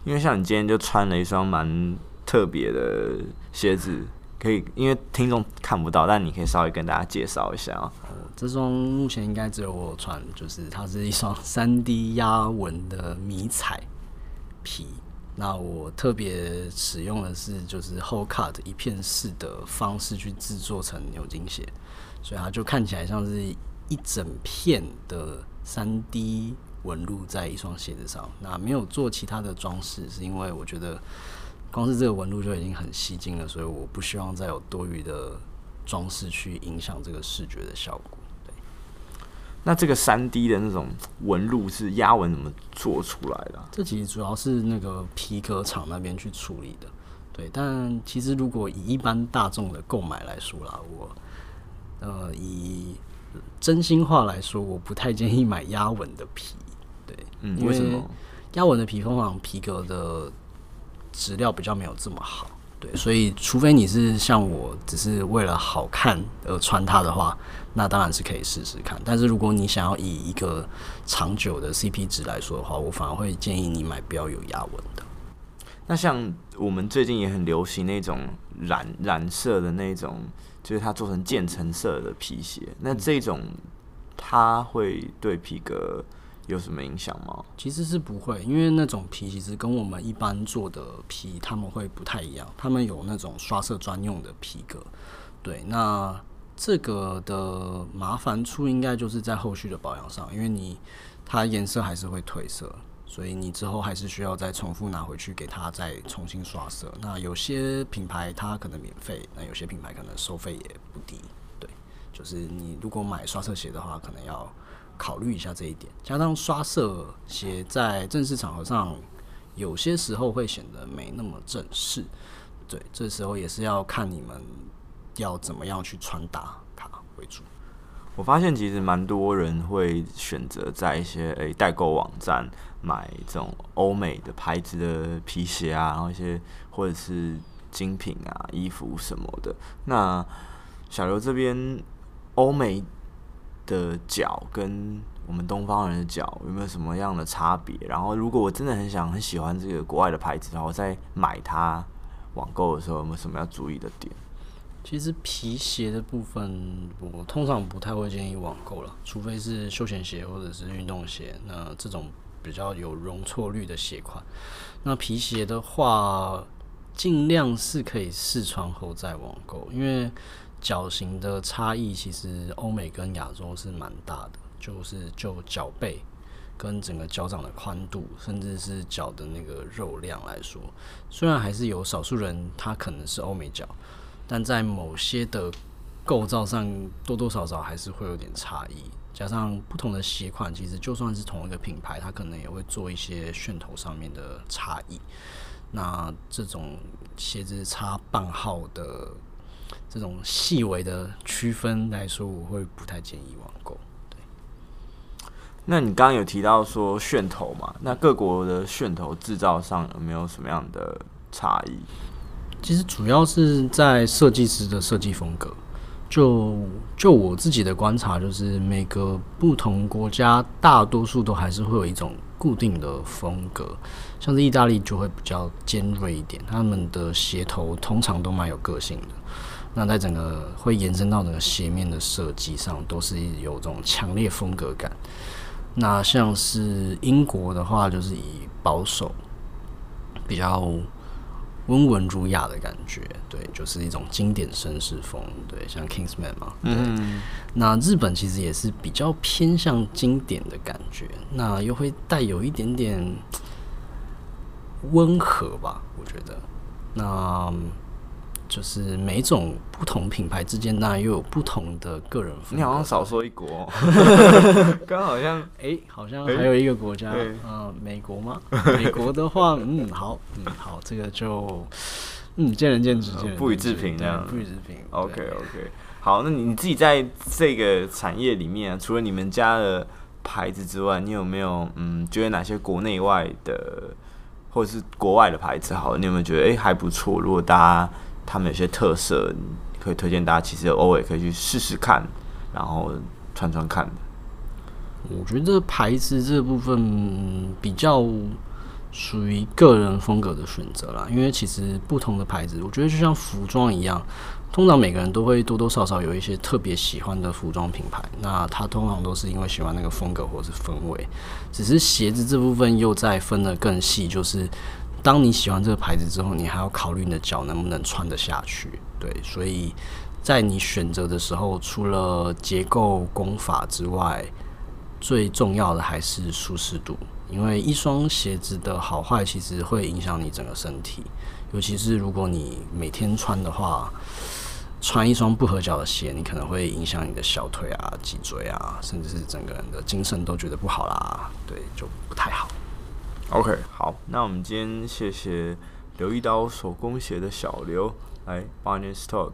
因为像你今天就穿了一双蛮特别的鞋子，可以因为听众看不到，但你可以稍微跟大家介绍一下啊。这双目前应该只有我穿，就是它是一双三 D 压纹的迷彩皮。那我特别使用的是就是 whole cut 一片式的方式去制作成牛津鞋，所以它就看起来像是一整片的三 D 纹路在一双鞋子上。那没有做其他的装饰，是因为我觉得光是这个纹路就已经很吸睛了，所以我不希望再有多余的装饰去影响这个视觉的效果。那这个三 D 的那种纹路是压纹怎么做出来的啊？这其实主要是那个皮革厂那边去处理的，对。但其实如果以一般大众的购买来说啦，我呃以真心话来说，我不太建议买压纹的皮，对，嗯，为什么？压纹的皮通常皮革的质料比较没有这么好。对，所以除非你是像我，只是为了好看而穿它的话，那当然是可以试试看。但是如果你想要以一个长久的 CP 值来说的话，我反而会建议你买不要有压纹的。那像我们最近也很流行那种染染色的那种，就是它做成渐层色的皮鞋，那这种它会对皮革有什么影响吗？其实是不会，因为那种皮其实跟我们一般做的皮他们会不太一样，他们有那种刷色专用的皮革。对，那这个的麻烦处应该就是在后续的保养上，因为你它颜色还是会褪色，所以你之后还是需要再重复拿回去给它再重新刷色。那有些品牌它可能免费，那有些品牌可能收费也不低。对，就是你如果买刷色鞋的话，可能要。考虑一下这一点，加上刷色鞋在正式场合上，有些时候会显得没那么正式。对，这时候也是要看你们要怎么样去穿搭它为主。我发现其实蛮多人会选择在一些诶代购网站买这种欧美的牌子的皮鞋啊，然后一些或者是精品啊衣服什么的。那小刘这边欧美。的脚跟我们东方人的脚有没有什么样的差别？然后，如果我真的很想很喜欢这个国外的牌子，然后在买它网购的时候，有没有什么要注意的点？其实皮鞋的部分，我通常不太会建议网购了，除非是休闲鞋或者是运动鞋，那这种比较有容错率的鞋款。那皮鞋的话，尽量是可以试穿后再网购，因为。脚型的差异其实欧美跟亚洲是蛮大的，就是就脚背跟整个脚掌的宽度，甚至是脚的那个肉量来说，虽然还是有少数人他可能是欧美脚，但在某些的构造上多多少少还是会有点差异。加上不同的鞋款，其实就算是同一个品牌，它可能也会做一些楦头上面的差异。那这种鞋子差半号的这种细微的区分来说，我会不太建议网购。对。那你刚刚有提到说楦头嘛？那各国的楦头制造上有没有什么样的差异？其实主要是在设计师的设计风格。就就我自己的观察，就是每个不同国家大多数都还是会有一种固定的风格，像是意大利就会比较尖锐一点，他们的鞋头通常都蛮有个性的。那在整个会延伸到整个鞋面的设计上，都是有这种强烈风格感。那像是英国的话，就是以保守比较。温文儒雅的感觉，对，就是一种经典绅士风，对，像 Kingsman 嘛，对。嗯、那日本其实也是比较偏向经典的感觉，那又会带有一点点温和吧，我觉得。那。就是每种不同品牌之间，当然又有不同的个人风格。你好像少说一国，刚好像哎、欸，好像还有一个国家，嗯、欸呃，美国吗？美国的话，嗯，好，嗯，好，这个就嗯，见仁见智，不予置评这样，不予置评。OK OK，好，那你自己在这个产业里面、啊，除了你们家的牌子之外，你有没有嗯，觉得哪些国内外的或者是国外的牌子好？你有没有觉得哎、欸、还不错？如果大家他们有些特色，可以推荐大家，其实偶尔可以去试试看，然后穿穿看。我觉得牌子这部分比较属于个人风格的选择啦，因为其实不同的牌子，我觉得就像服装一样，通常每个人都会多多少少有一些特别喜欢的服装品牌，那他通常都是因为喜欢那个风格或是氛围，只是鞋子这部分又再分得更细，就是。当你喜欢这个牌子之后，你还要考虑你的脚能不能穿得下去。对，所以在你选择的时候，除了结构工法之外，最重要的还是舒适度。因为一双鞋子的好坏，其实会影响你整个身体。尤其是如果你每天穿的话，穿一双不合脚的鞋，你可能会影响你的小腿啊、脊椎啊，甚至是整个人的精神都觉得不好啦。对，就不太好。OK，好，那我们今天谢谢留一刀手工鞋的小刘来 b a r n e s Talk，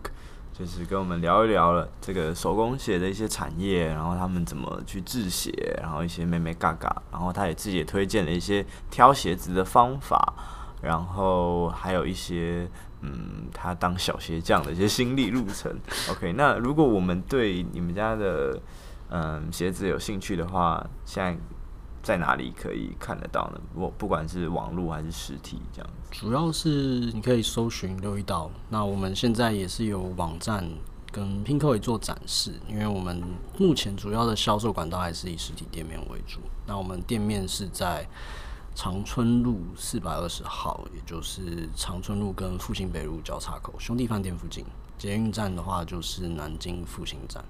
就是跟我们聊一聊了这个手工鞋的一些产业，然后他们怎么去制鞋，然后一些妹妹嘎嘎，然后他也自己也推荐了一些挑鞋子的方法，然后还有一些嗯，他当小鞋匠的一些心历路程。OK，那如果我们对你们家的嗯鞋子有兴趣的话，现在。在哪里可以看得到呢？不不管是网络还是实体，这样。主要是你可以搜寻六一道。那我们现在也是有网站跟拼客也做展示，因为我们目前主要的销售管道还是以实体店面为主。那我们店面是在长春路四百二十号，也就是长春路跟复兴北路交叉口兄弟饭店附近。捷运站的话就是南京复兴站。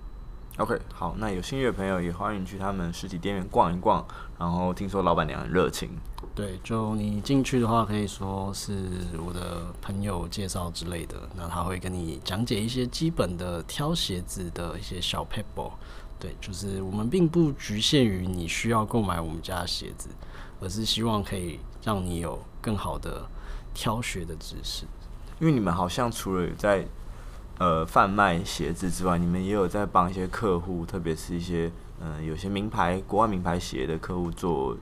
OK，好，那有兴趣的朋友也欢迎去他们实体店面逛一逛。然后听说老板娘很热情，对，就你进去的话，可以说是我的朋友介绍之类的。那他会跟你讲解一些基本的挑鞋子的一些小撇步。对，就是我们并不局限于你需要购买我们家的鞋子，而是希望可以让你有更好的挑鞋的知识。因为你们好像除了在呃，贩卖鞋子之外，你们也有在帮一些客户，特别是一些嗯、有些名牌、国外名牌鞋的客户做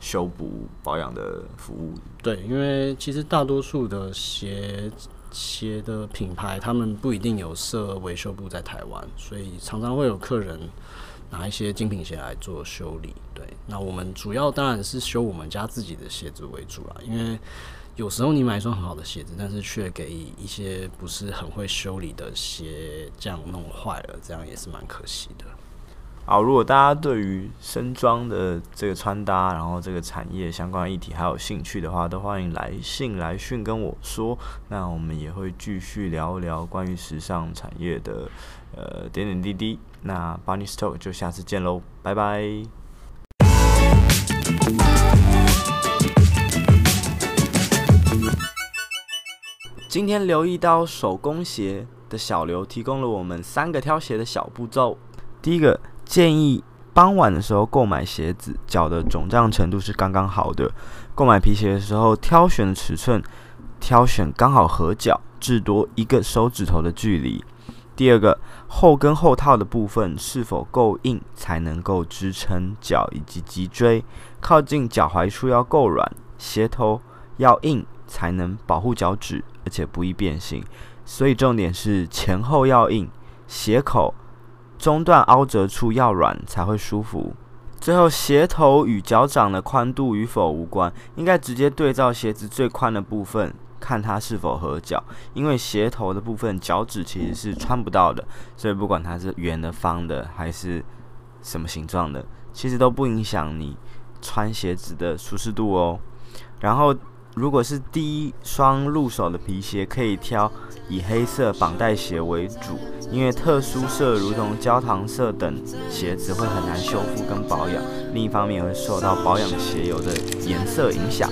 修补保养的服务。对，因为其实大多数的鞋鞋的品牌，他们不一定有设维修部在台湾，所以常常会有客人拿一些精品鞋来做修理。对，那我们主要当然是修我们家自己的鞋子为主啦，因为。有时候你买一双很好的鞋子，但是却给一些不是很会修理的鞋匠弄坏了，这样也是蛮可惜的。好，如果大家对于身装的这个穿搭，然后这个产业相关议题还有兴趣的话，都欢迎来信来讯跟我说。那我们也会继续聊一聊关于时尚产业的呃点点滴滴。那 Barney's Talk 就下次见喽，拜拜。今天留一刀手工鞋的小刘提供了我们三个挑鞋的小步骤。第一个建议，傍晚的时候购买鞋子，脚的肿胀程度是刚刚好的。购买皮鞋的时候，挑选尺寸，挑选刚好合脚，至多一个手指头的距离。第二个，后跟后套的部分是否够硬，才能够支撑脚以及脊椎。靠近脚踝处要够软，鞋头要硬，才能保护脚趾。而且不易变形，所以重点是前后要硬，鞋口中段凹折处要软才会舒服。最后，鞋头与脚掌的宽度与否无关，应该直接对照鞋子最宽的部分，看它是否合脚。因为鞋头的部分脚趾其实是穿不到的，所以不管它是圆的、方的还是什么形状的，其实都不影响你穿鞋子的舒适度哦。然后。如果是第一双入手的皮鞋，可以挑以黑色绑带鞋为主，因为特殊色如同焦糖色等鞋子会很难修复跟保养。另一方面也，会受到保养鞋油的颜色影响。